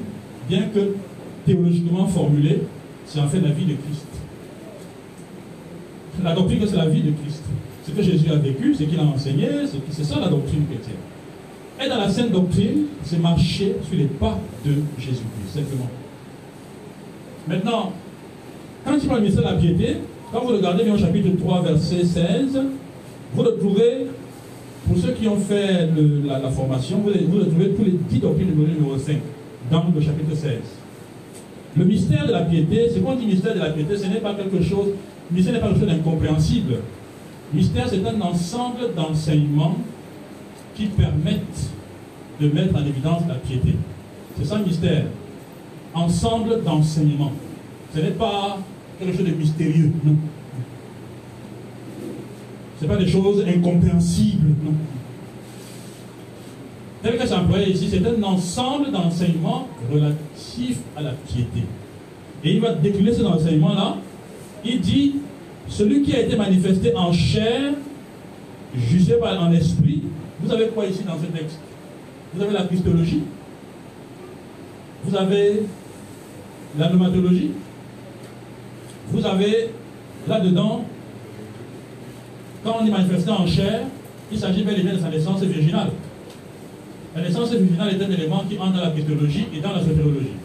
bien que théologiquement formulée, c'est en fait la vie de Christ. La doctrine, c'est la vie de Christ. Ce que Jésus a vécu, ce qu'il a enseigné, c'est ça la doctrine chrétienne. Et dans la sainte doctrine, c'est marcher sur les pas de Jésus-Christ, simplement. Maintenant, quand il parle du ministère de la piété, quand vous regardez bien au chapitre 3, verset 16, vous le trouvez, pour ceux qui ont fait la, formation, vous, vous le trouvez tous les 10 doctrines du numéro 5, dans le chapitre 16. Le mystère de la piété, ce qu'on dit mystère de la piété, ce n'est pas quelque chose, mystère n'est pas quelque chose d'incompréhensible. Mystère, c'est un ensemble d'enseignements qui permettent de mettre en évidence la piété. C'est ça le mystère. Ensemble d'enseignements. Ce n'est pas quelque chose de mystérieux, non. Ce n'est pas des choses incompréhensibles, non. Tel que c'est employé ici, c'est un ensemble d'enseignements relatifs à la piété. Et il va décliner ces enseignements-là. Il dit celui qui a été manifesté en chair, jugé par en esprit, vous avez quoi ici dans ce texte? Vous avez la christologie, vous avez la nomatologie, vous avez là-dedans, quand on est manifesté en chair, il s'agit bel et bien de sa naissance virginale. La naissance virginale est un élément qui entre dans la christologie et dans la sotérologie.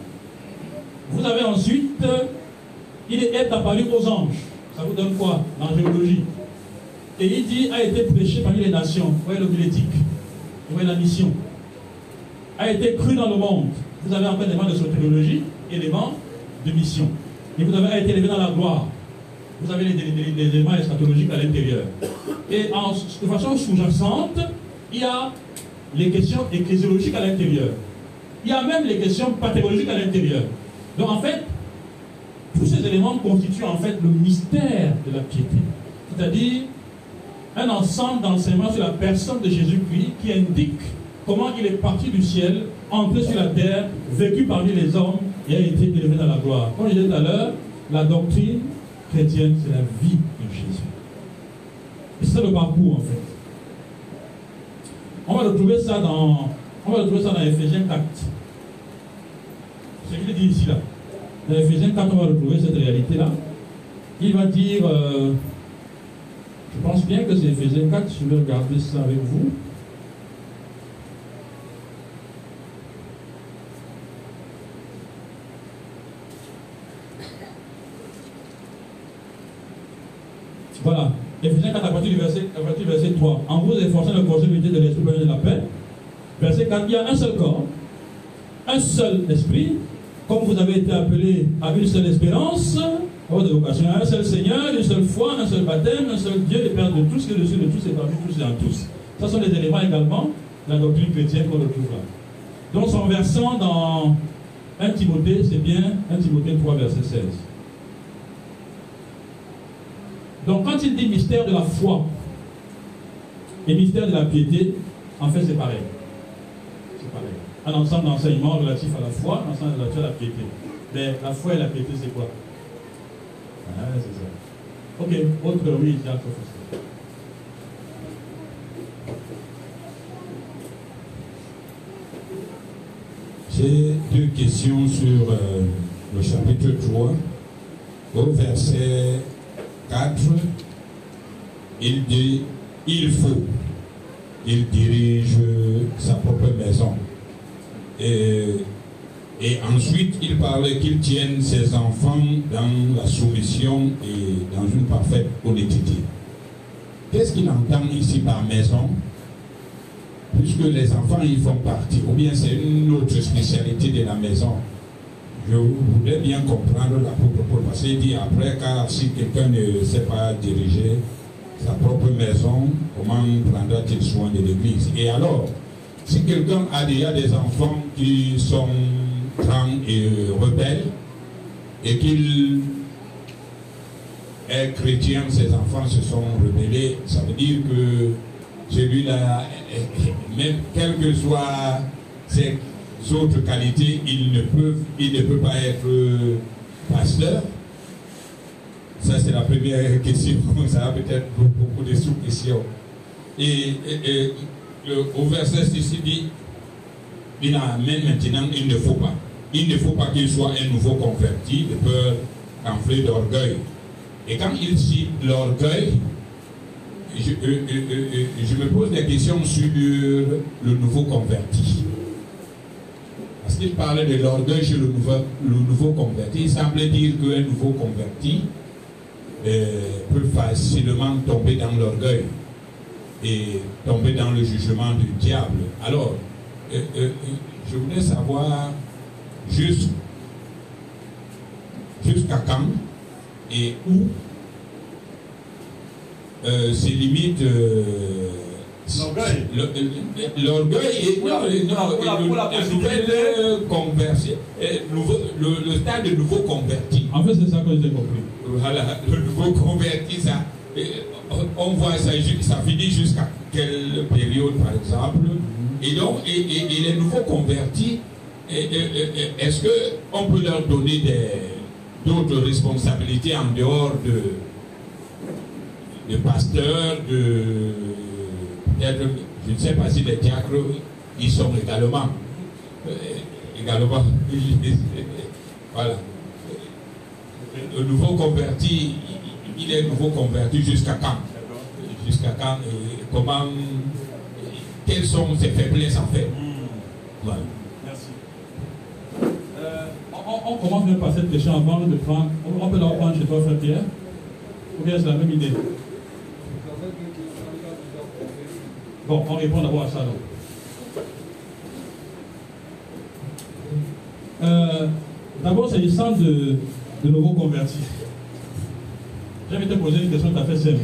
Vous avez ensuite, il est apparu aux anges. Ça vous donne quoi L'angéologie. Et il dit, a été prêché parmi les nations. Vous voyez l'homilétique. Vous voyez la mission. A été cru dans le monde. Vous avez encore éléments de sotériologie, éléments de mission. Et vous avez été élevé dans la gloire. Vous avez les, éléments eschatologiques à l'intérieur. Et de façon sous-jacente, il y a les questions ecclésiologiques à l'intérieur. Il y a même les questions pathologiques à l'intérieur. Donc en fait, tous ces éléments constituent en fait le mystère de la piété. C'est-à-dire un ensemble d'enseignements sur la personne de Jésus-Christ qui indique comment il est parti du ciel, entré sur la terre, vécu parmi les hommes et a été élevé dans la gloire. Comme je disais tout à l'heure, la doctrine chrétienne, c'est la vie de Jésus. c'est le parcours en fait. On va retrouver ça dans, on va retrouver ça dans Ephésiens 4. Ce qu'il dit ici là. Ephésiens 4, on va retrouver cette réalité-là. Il va dire, euh, je pense bien que c'est Ephésiens 4, je vais regarder ça avec vous. Voilà. Ephésiens 4 à partir du verset, à partir du verset 3. En vous efforçant le projet de l'esprit de la paix. Verset 4, il y a un seul corps, un seul esprit, comme vous avez été appelés à une seule espérance, votre vocation, un seul Seigneur, une seule foi, un seul baptême, un seul Dieu, le Père de tous, qui est dessus de tous et parmi tous et en tous. Ce sont les éléments également de la doctrine chrétienne qu'on retrouve là. Donc son versant dans 1 Timothée, c'est bien 1 Timothée 3, verset 16. Donc quand il dit mystère de la foi et mystère de la piété, en fait c'est pareil. C'est pareil. Un ensemble d'enseignements relatifs à la foi, un ensemble relatif à la piété. Mais la foi et la piété, c'est quoi? Ah, c'est ça. Ok, autre oui, professeur. J'ai deux questions sur euh, le chapitre 3, au verset 4, il dit, il faut, il dirige sa propre maison. Et, ensuite, il parlait qu'il tienne ses enfants dans la soumission et dans une parfaite honnêteté. Qu'est-ce qu'il entend ici par maison? Puisque les enfants y font partie, ou bien c'est une autre spécialité de la maison. Je voudrais bien comprendre l'apôtre Paul, parce qu'il dit après, car si quelqu'un ne sait pas diriger sa propre maison, comment prendra-t-il soin de l'Église? Et alors, si quelqu'un a déjà des enfants qui sont grands et rebelles, et qu'il est chrétien, ses enfants se sont rebellés, ça veut dire que celui-là, même quelles que soient ses autres qualités, il ne peut, pas être pasteur. Ça, c'est la première question. Ça a peut-être beaucoup de sous-questions. Et, au verset 6, il dit, il amène maintenant, il ne faut pas. Il ne faut pas qu'il soit un nouveau converti de peur enflé d'orgueil. Et quand il cite l'orgueil, je, euh, euh, euh, je, me pose des questions sur le nouveau converti. Parce qu'il parlait de l'orgueil chez le nouveau, le nouveau converti. Il semblait dire qu'un nouveau converti peut facilement tomber dans l'orgueil et tomber dans le jugement du diable. Alors, je voulais savoir jusqu'à quand et où euh, c'est limite euh, l'orgueil. L'orgueil et non, non, la nouvelle conversion, le, stade de nouveau converti. En fait, c'est ça que j'ai compris. Voilà, le nouveau converti, ça, on voit ça, ça finit jusqu'à quelle période, par exemple? Et donc, et, les nouveaux convertis, est-ce qu'on peut leur donner d'autres responsabilités en dehors de, de pasteurs, de je ne sais pas si les diacres y sont également. Euh, également. voilà. Le nouveau converti, il est nouveau converti jusqu'à quand? Jusqu'à quand et comment Quelles sont ses faiblesses en fait? Hmm. Merci. Euh, on, commence même par cette question avant de prendre. On peut la reprendre chez toi, frère Pierre Ou bien c'est la même idée? Bon, on répond d'abord à ça. Euh, d'abord, s'agissant de, de nouveaux convertis, j'avais te poser une question tout à fait simple.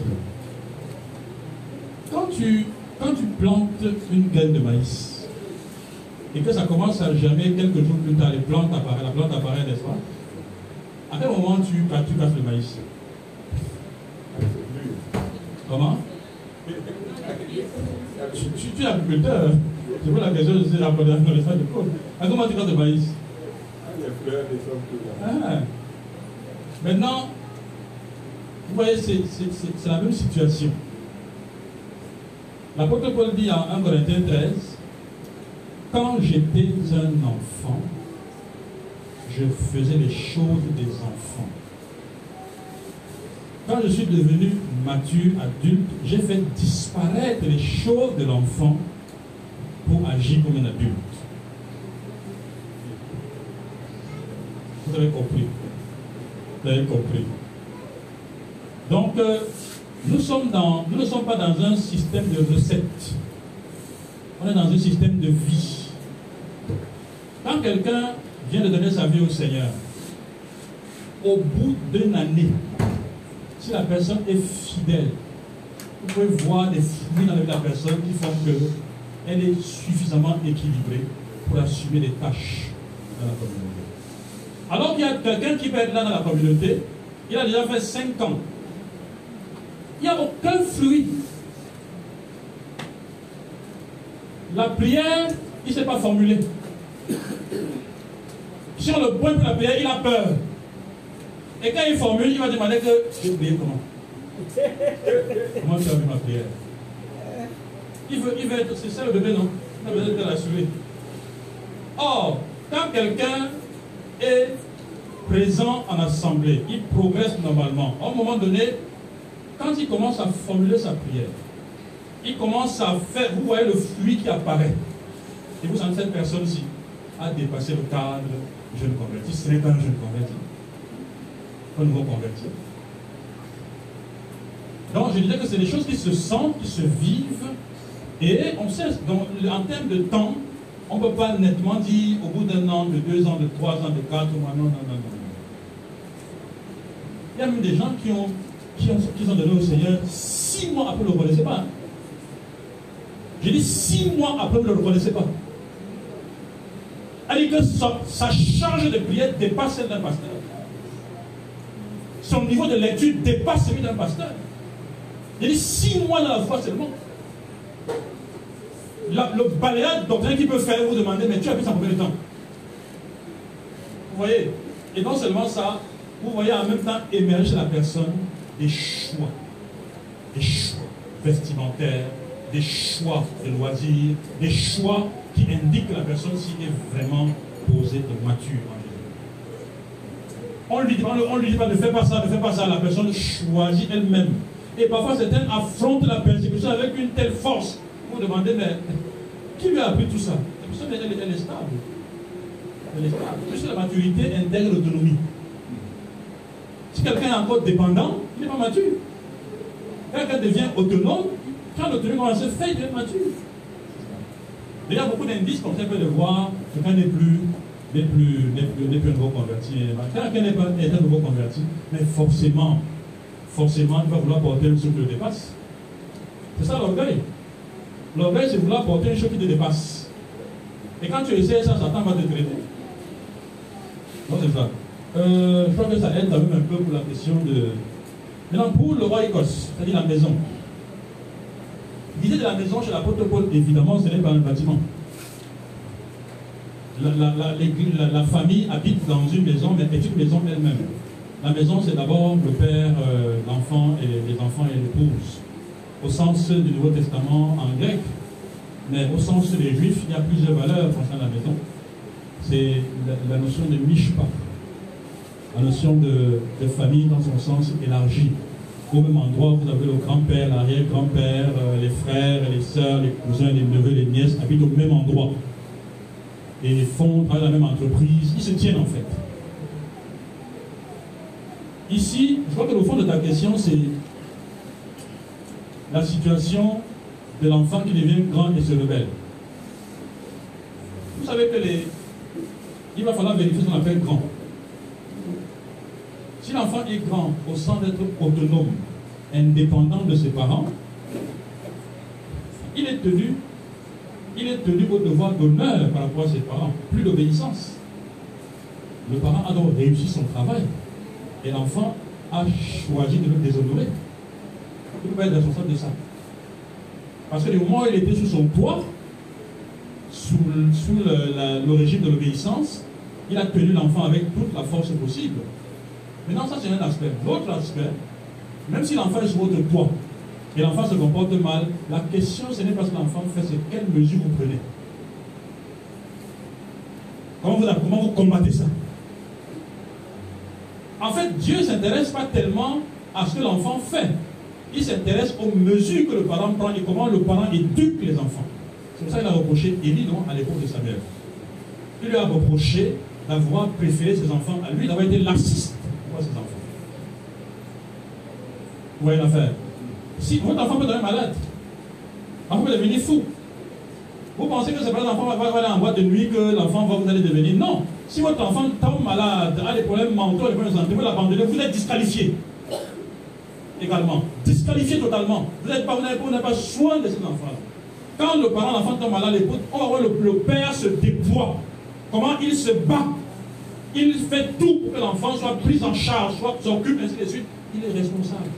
Quand tu, quand tu plantes une graine de maïs et que ça commence à germer quelques jours plus tard, les plantes apparaissent, la plante apparaît, n'est-ce pas? À quel moment tu, tu casses le maïs? Comment? Tu, es agriculteur. C'est pour la question que je suis rappelé dans le de côte. À comment tu de maïs? Les fleurs, ah. Maintenant, vous voyez, c'est la même situation. L'apôtre Paul dit en 1 Corinthiens 13 Quand j'étais un enfant, je faisais les choses des enfants. Quand je suis devenu mature, adulte, j'ai fait disparaître les choses de l'enfant pour agir comme un adulte. Vous avez compris. Vous avez compris. Donc, euh, nous, ne sommes pas dans un système de recettes. On est dans un système de vie. Quand quelqu'un vient de donner sa vie au Seigneur, au bout d'une année, si la personne est fidèle, vous pouvez voir des fruits dans la personne qui font qu'elle est suffisamment équilibrée pour assumer les tâches dans la communauté. Alors qu'il y a quelqu'un qui peut être là dans la communauté, il a déjà fait 5 ans. Il n'y a aucun fruit. La prière, il ne s'est pas formulé. Sur le point de la prière, il a peur. Et quand il formule, il va demander que j'ai prié comment Comment tu as vu ma prière? Il veut, il veut être, c'est ça le bébé, non? Il a besoin d'être rassuré. Or, quand quelqu'un est présent en assemblée, il progresse normalement. À un moment donné, quand il commence à formuler sa prière, il commence à faire, vous voyez le fruit qui apparaît. Et vous sentez cette personne-ci a dépassé le cadre jeune converti. Ce n'est pas un jeune converti nouveau converti. Donc je disais que c'est des choses qui se sentent, qui se vivent, et on sait, donc, en termes de temps, on ne peut pas nettement dire au bout d'un an, de deux ans, de trois ans, de quatre mois, non, non, non, non. Il y a même des gens qui ont, qui ont, qui donnés au Seigneur six mois après, ne le reconnaissaient pas. J'ai dit six mois après, ne le reconnaissaient pas. Elle dit que sa, charge de prière dépasse celle d'un pasteur son niveau de lecture dépasse celui d'un pasteur. Il dit six mois dans la foi seulement. le balayage doctrine qu'il peut faire, vous demandez, mais tu as vu ça combien de temps? Vous voyez Et non seulement ça, vous voyez en même temps émerger la personne des choix. Des choix vestimentaires, des choix de loisirs, des choix qui indiquent que la personne s'y est vraiment posée de mature on lui dit, on lui dit pas ne fais pas ça, ne fais pas ça. La personne choisit elle-même. Et parfois, certains affrontent la persécution avec une telle force. Vous vous demandez, mais qui lui a appris tout ça? La personne, est stable. Elle est stable. Puisque la maturité intègre l'autonomie. Si quelqu'un est encore dépendant, il n'est pas mature. Quand quelqu'un devient autonome, quand l'autonomie commence à se faire, il devient mature. Il y a beaucoup d'indices ça, peut le voir, quelqu'un n'est plus n'est plus, n'est plus, un nouveau converti. Quelqu'un n'est pas est un nouveau converti, mais forcément, forcément, il va vouloir porter une chose qui le dépasse. C'est ça l'orgueil. L'orgueil, c'est vouloir porter une chose qui te dépasse. Et quand tu essaies ça, Satan va te traiter. Non, c'est ça. Euh, je crois que ça aide quand même un peu pour la question de. Maintenant, pour le roi Écosse, c'est-à-dire la maison. L'idée de la maison chez l'apôtre Paul, évidemment, ce n'est pas un bâtiment la, famille habite dans une maison, mais est une maison elle-même. La maison, c'est d'abord le père, euh, l'enfant et les enfants et l'épouse. Au sens du Nouveau Testament en grec, mais au sens des Juifs, il y a plusieurs valeurs concernant la maison. C'est la, notion de mishpa, la notion de, famille dans son sens élargi. Au même endroit, vous avez le grand-père, l'arrière-grand-père, euh, les frères, les sœurs, les cousins, les neveux, les nièces habitent au même endroit et font dans la même entreprise, ils se tiennent en fait. Ici, je crois que le fond de ta question, c'est la situation de l'enfant qui devient grand et se rebelle. Vous savez que les... il va falloir vérifier ce qu'on appelle grand. Si l'enfant est grand au sens d'être autonome, indépendant de ses parents, il est tenu il est tenu au devoir d'honneur par rapport à ses parents, plus d'obéissance. Le parent a donc réussi son travail et l'enfant a choisi de le déshonorer. Il peut être responsable de ça. Parce que du moment où il était sous son toit, sous, le, régime de l'obéissance, il a tenu l'enfant avec toute la force possible. Maintenant, ça c'est un aspect. L'autre aspect, même si l'enfant est sous votre toit, et l'enfant se comporte mal, la question, ce n'est pas ce que l'enfant fait, c'est quelle mesure vous prenez. Comment vous, comment vous combattez ça? En fait, Dieu ne s'intéresse pas tellement à ce que l'enfant fait. Il s'intéresse aux mesures que le parent prend et comment le parent éduque les enfants. C'est pour ça qu'il a reproché Élie, non, à l'époque de Samuel. Il lui a reproché d'avoir préféré ses enfants à lui, d'avoir été laxiste pour ses. Vous voyez l'affaire si votre enfant peut devenir malade, l'enfant peut devenir fou. Vous pensez que c'est pas l'enfant va aller en boîte de nuit que l'enfant va vous aller devenir. Non. Si votre enfant tombe malade, a des problèmes mentaux, des problèmes de santé, vous l'abandonnez, vous êtes disqualifié. Également. Disqualifié totalement. Vous n'avez pas, pas, pas soin de cet enfant. Quand le parent, l'enfant tombe malade, voir le, le père se déploie. Comment il se bat? Il fait tout pour que l'enfant soit pris en charge, soit s'occupe, ainsi de suite. Il est responsable.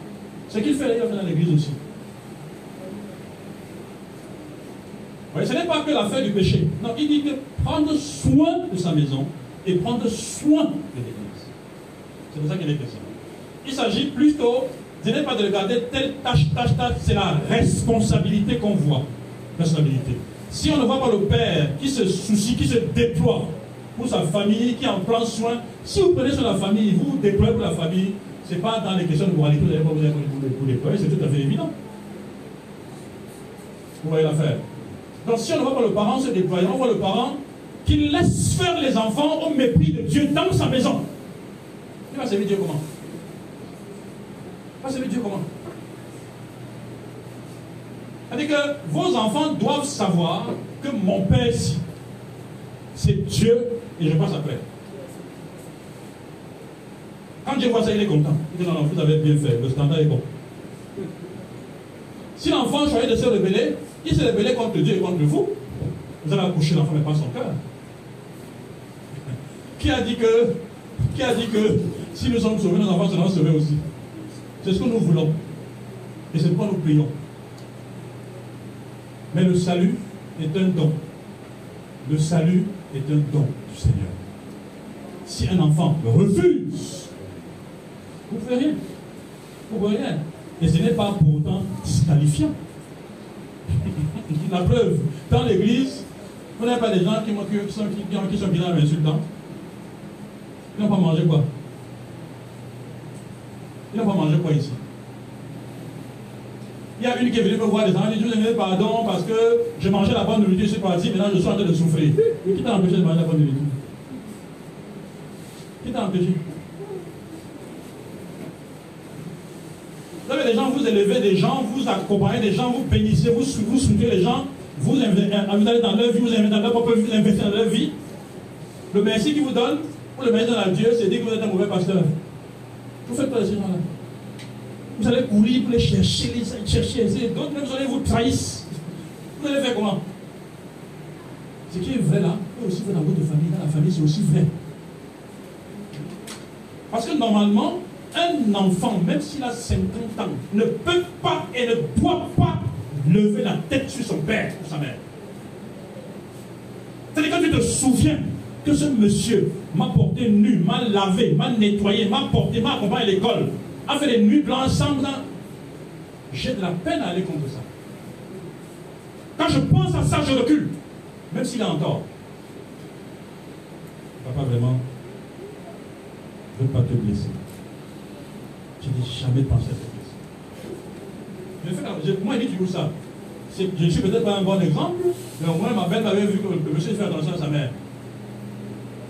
Ce qu'il fait d'ailleurs dans l'église aussi. ce n'est pas que l'affaire du péché. Non, il dit que prendre soin de sa maison et prendre soin de l'église. C'est de ça qu'il est question. Il s'agit plutôt, ce n'est pas de regarder telle tâche, tâche, tâche, c'est la responsabilité qu'on voit. Responsabilité. Si on ne voit pas le père qui se soucie, qui se déploie pour sa famille, qui en prend soin, si vous prenez sur la famille, vous vous déployez pour la famille, ce n'est pas dans les questions de moralité, vous n'avez pas de déployer, c'est tout à fait évident. Vous voyez l'affaire. Donc si on ne voit pas le parent se déployer, on voit le parent qui laisse faire les enfants au mépris de Dieu dans sa maison. Il va servir Dieu comment? Il va servir Dieu comment? C'est-à-dire que vos enfants doivent savoir que mon Père c'est Dieu et je passe après. Quand Dieu voit ça, il est content. Il dit non, non, vous avez bien fait, le standard est bon. Si l'enfant choisit de se révéler, il se révèle contre Dieu et contre vous. Vous allez accoucher l'enfant, mais pas son cœur. Qui a dit que, qui a dit que si nous sommes sauvés, nos enfants seront sauvés aussi? C'est ce que nous voulons. Et c'est pourquoi nous prions. Mais le salut est un don. Le salut est un don du Seigneur. Si un enfant refuse, vous ne pouvez rien. Vous ne pouvez rien. Et ce n'est pas pourtant disqualifiant. La preuve, dans l'église, vous n'avez pas des gens qui, qui sont, qui, qui sont bien insultants. Ils n'ont pas mangé quoi? Ils n'ont pas mangé quoi ici? Il y a une qui est venue me voir des gens, elle dit Je vous pardon parce que je mangeais la bonne nourriture, je suis parti, maintenant je suis en train de souffrir. Qui t'a empêché de manger la bonne nourriture? Qui t'a empêché? Vous avez des gens, vous élevez des gens, vous accompagnez des gens, vous bénissez, vous, vous soutenez les gens, vous, vous allez dans leur vie, vous investez dans leur propre vie, vous investissez dans leur vie. Le merci qu'ils vous donne, pour le merci à Dieu, c'est dire que vous êtes un mauvais pasteur. Vous faites pas de ces gens-là. Vous allez courir pour les chercher, les chercher, d'autres même vous allez vous trahir. Vous allez faire comment? Ce qui est vrai là, est aussi vrai dans votre famille, dans la famille, c'est aussi vrai. Parce que normalement, un enfant, même s'il a 50 ans, ne peut pas et ne doit pas lever la tête sur son père ou sa mère. C'est-à-dire quand tu te souviens que ce monsieur m'a porté nu, m'a lavé, m'a nettoyé, m'a porté, m'a accompagné à l'école, a fait nuits blanches ensemble, j'ai de la peine à aller contre ça. Quand je pense à ça, je recule, même s'il a encore. Papa, vraiment, ne veux pas te blesser. Je n'ai jamais pensé à te blesser. moi, il dit toujours ça. Je ne suis peut-être pas un bon exemple, mais au moins ma belle m'avait vu que le monsieur fait attention à sa mère.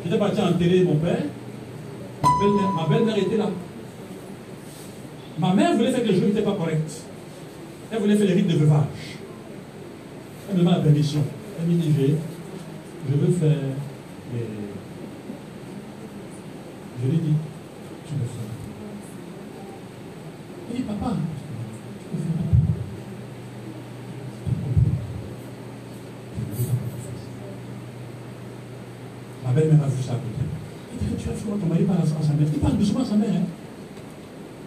J'étais parti enterrer mon père. Ma belle-mère était là. Ma mère voulait faire que les choses n'étaient pas correctes. Elle voulait faire les rites de veuvage. Elle me demande la permission. Elle me dit, je veux faire les... Je lui dis, tu le fais. Il dit, papa, Ma belle-mère a vu ça à côté. Il dit, tu as fait quoi ton mari parle à sa mère? Il parle doucement à sa mère. Hein?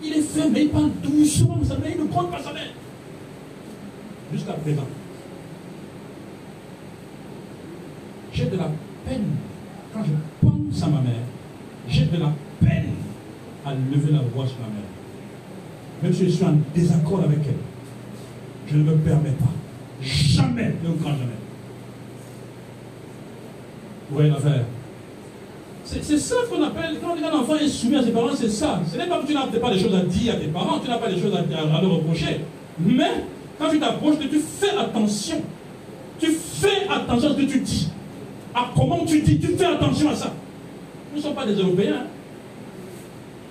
Il est fait, mais il parle doucement à sa mère. Il ne compte mère. Jusqu'à présent. J'ai de la peine quand je pense à ma mère. J'ai de la peine à lever la voix sur ma mère. Même si je suis en désaccord avec elle, je ne me permets pas. Jamais, ne grand jamais. Vous voyez l'affaire? C'est ça qu'on appelle, quand un enfant est soumis à ses parents, c'est ça. Ce n'est pas que tu n'as pas des choses à dire à tes parents, tu n'as pas des choses à, leur reprocher. Mais quand tu t'approches, tu fais attention. Tu fais attention à ce que tu dis. À comment tu dis, tu fais attention à ça. Nous ne sommes pas des Européens.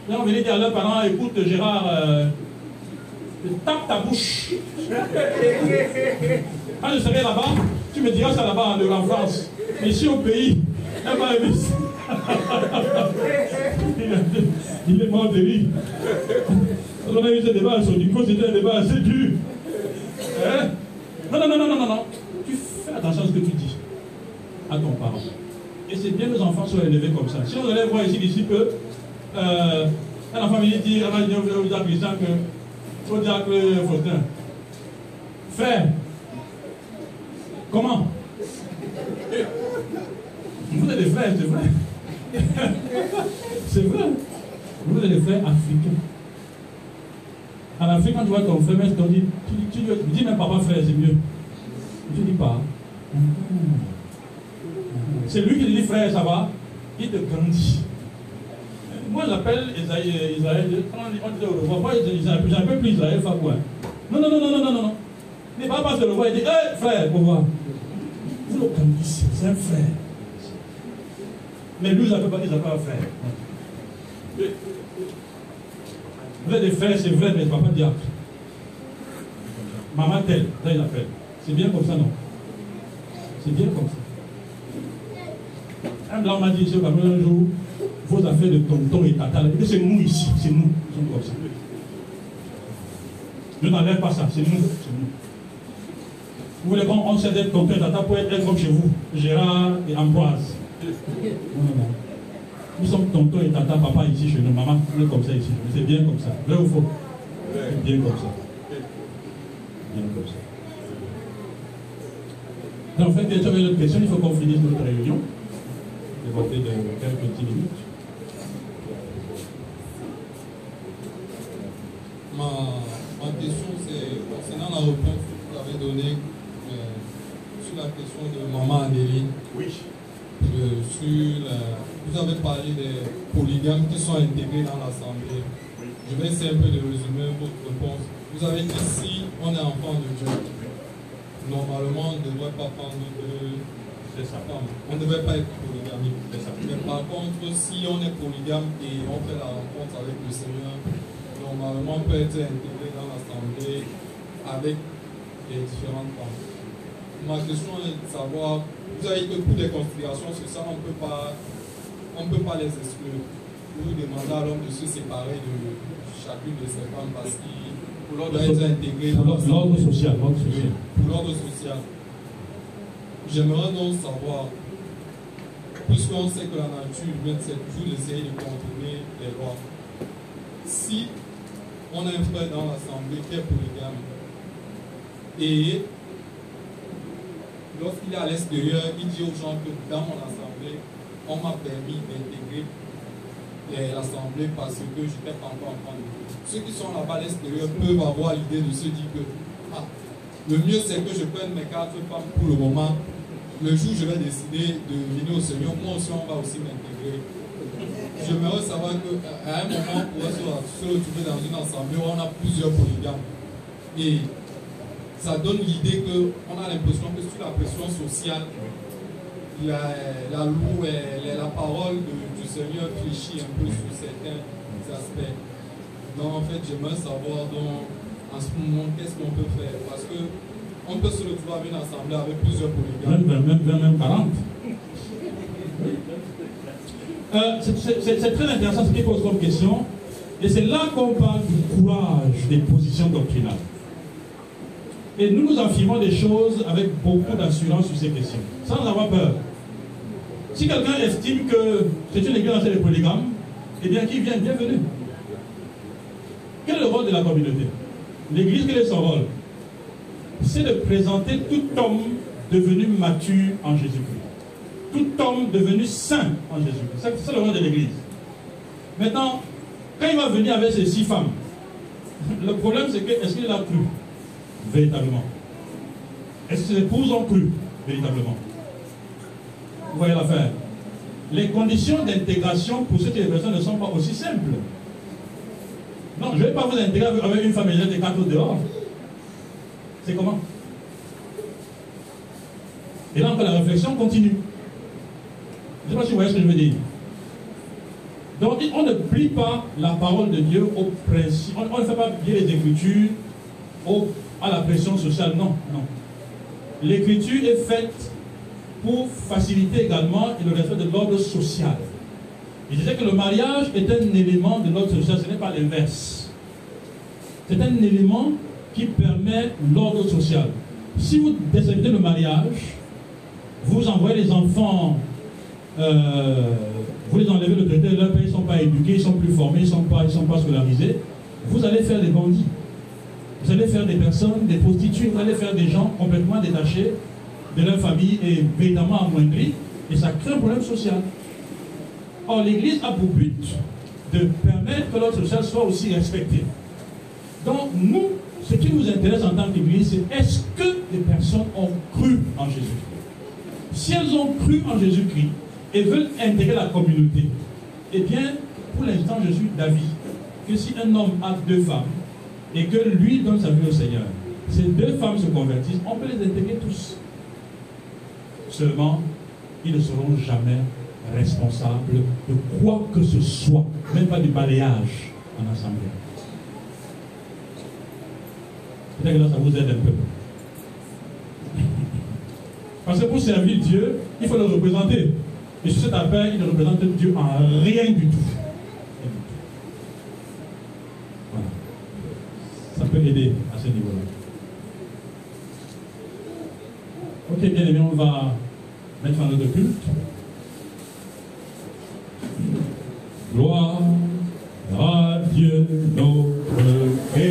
Là, on venait dire à leurs parents, écoute Gérard, euh, tape ta bouche. Quand je serai là-bas, tu me diras ça là-bas en France. Ici au pays, elle va il, est mort de rire. On a eu ce débat du coup, c'était un débat assez dur. Hein? Non, non, non, non, non, non. Tu fais attention à ce que tu dis à ton parent. Et c'est bien les enfants soient élevés comme ça. Si on allait voir ici, d'ici peu, euh, un enfant vient dire, au diable Christian que, au diable Faustin, frère, comment? Vous êtes des frères, c'est vrai. C'est vrai. Vous êtes des frères africains. En Afrique, quand tu vois ton frère, tu dis, tu, tu, tu dis même papa frère, c'est mieux. Tu dis pas. C'est lui qui dit frère, ça va. Il te grandit. Moi, j'appelle Isaïe, Israël, quand on dit au revoir, moi, j'appelle plus Israël Fabouin. Non, non, non, non, non, non, non. Mais pas parce que le revoir, il dit, hé, frère, au revoir. Vous le grandissez, c'est un frère. Mais lui, il n'appelle pas, il appelle un frère. Vous des frères, c'est vrai, mais papa diable. Maman telle, là, il appelle. C'est bien comme ça, non? C'est bien comme ça. Un blanc m'a dit, c'est un jour, vos affaires de tonton et tata, c'est nous ici, c'est nous, nous sommes comme ça. Ne n'enlève pas ça, c'est nous, c'est nous. Vous voulez qu'on s'aide d'être tonton et tata pour être comme chez vous, Gérard et Ambroise. Nous sommes tonton et tata, papa ici chez nous, maman, est comme ça ici. C'est bien comme ça. Vrai ou faux? C'est bien comme ça. Bien comme ça. En fait, tu avais une autre question, il faut qu'on finisse notre réunion. Déborder de quelques petites minutes. Ma, ma question, c'est concernant la réponse que vous avez donnée euh, sur la question de Maman Anélie. Oui. Euh, sur la- vous avez parlé des polygames qui sont intégrés dans l'Assemblée. Je vais essayer un peu de résumer votre réponse. Vous avez dit si on est enfant de Dieu, normalement on ne devrait pas prendre de ça. On ne devrait pas être polygamique. Mais par contre, si on est polygame et on fait la rencontre avec le Seigneur, normalement on peut être intégré dans l'Assemblée avec les différentes femmes. Ma question est de savoir, vous avez que pour des considérations sur ça, on ne peut pas on peut pas les exclure. Vous demandez à l'homme de se séparer de chacune de ces femmes parce qu'il l'ordre d'être intégré dans L'ordre social. pour l'ordre social. J'aimerais donc savoir, puisqu'on sait que la nature humaine, c'est toujours d'essayer de contourner les lois. Si on a un frère dans l'assemblée qui est polygame, et lorsqu'il est à l'extérieur, il dit aux gens que dans mon assemblée, on m'a permis d'intégrer les- l'assemblée parce que je n'étais pas encore enfant de Dieu. Ceux qui sont là-bas à l'extérieur peuvent avoir l'idée de se dire que ah, le mieux c'est que je prenne mes quatre femmes pour le moment. Le jour où je vais décider de venir au Seigneur, moi aussi on va aussi m'intégrer. J'aimerais savoir qu'à un moment, on pourrait se retrouver dans une assemblée où on a plusieurs polygames. Et ça donne l'idée qu'on a l'impression que sous la pression sociale, la, la loi, la, parole du Seigneur fléchit un peu sur certains aspects. Donc en fait, j'aimerais savoir donc, en ce moment qu'est-ce qu'on peut faire? Parce que on peut se retrouver à une assemblée avec plusieurs polygames. même, même, même 40. Euh, c'est- très intéressant ce qu'il pose comme question. Et c'est là qu'on parle du courage des positions doctrinales. Et nous nous affirmons des choses avec beaucoup d'assurance sur ces questions, sans avoir peur. Si quelqu'un estime que c'est une église les polygames, eh bien qu'il vienne, bienvenue. Quel est le rôle de la communauté? L'église, quel est son rôle? C'est de présenter tout homme devenu mature en Jésus-Christ. Tout homme devenu saint en Jésus-Christ. C'est le rôle de l'église. Maintenant, quand il va venir avec ces six femmes, le problème c'est que est-ce qu'il a cru véritablement Est-ce que ses épouses ont cru véritablement Vous voyez l'affaire Les conditions d'intégration pour cette personnes ne sont pas aussi simples. Non, je ne vais pas vous intégrer avec une femme et des quatre dehors. C'est comment? Et là encore, la réflexion continue. Je ne sais pas si vous voyez ce que je veux dire. Donc, on ne plie pas la parole de Dieu au principe. On, on ne fait pas plier les Écritures au- à la pression sociale. Non, non. L'Écriture est faite pour faciliter également le respect de l'ordre social. Je disais que le mariage est un élément de l'ordre social, ce n'est pas l'inverse. C'est un élément qui permet l'ordre social. Si vous desservez le mariage, vous envoyez les enfants, euh, vous les enlevez le traité de leur pays, ils ne sont pas éduqués, ils sont plus formés, ils ne sont, pas- ils sont pas scolarisés, vous allez faire des bandits. Vous allez faire des personnes, des prostituées, vous allez faire des gens complètement détachés de leur famille et véritablement amoindris, et ça crée un problème social. Or, l'Église a pour but de permettre que l'ordre social soit aussi respecté. Donc, nous, ce qui nous intéresse en tant qu'Église, c'est est-ce que les personnes ont cru en Jésus-Christ? Si elles ont cru en Jésus-Christ et veulent intégrer la communauté, eh bien, pour l'instant, je suis d'avis que si un homme a deux femmes et que lui donne sa vie au Seigneur, ces deux femmes se convertissent, on peut les intégrer tous. Seulement, ils ne seront jamais responsables de quoi que ce soit, même pas du balayage en assemblée. Peut-être que là, ça vous aide un peu. Parce que pour servir Dieu, il faut le représenter. Et sur cet appel, il ne représente Dieu en rien du tout. peut aider à ce niveau-là. Ok, bien aimé, on va mettre un autre culte. Gloire à Dieu notre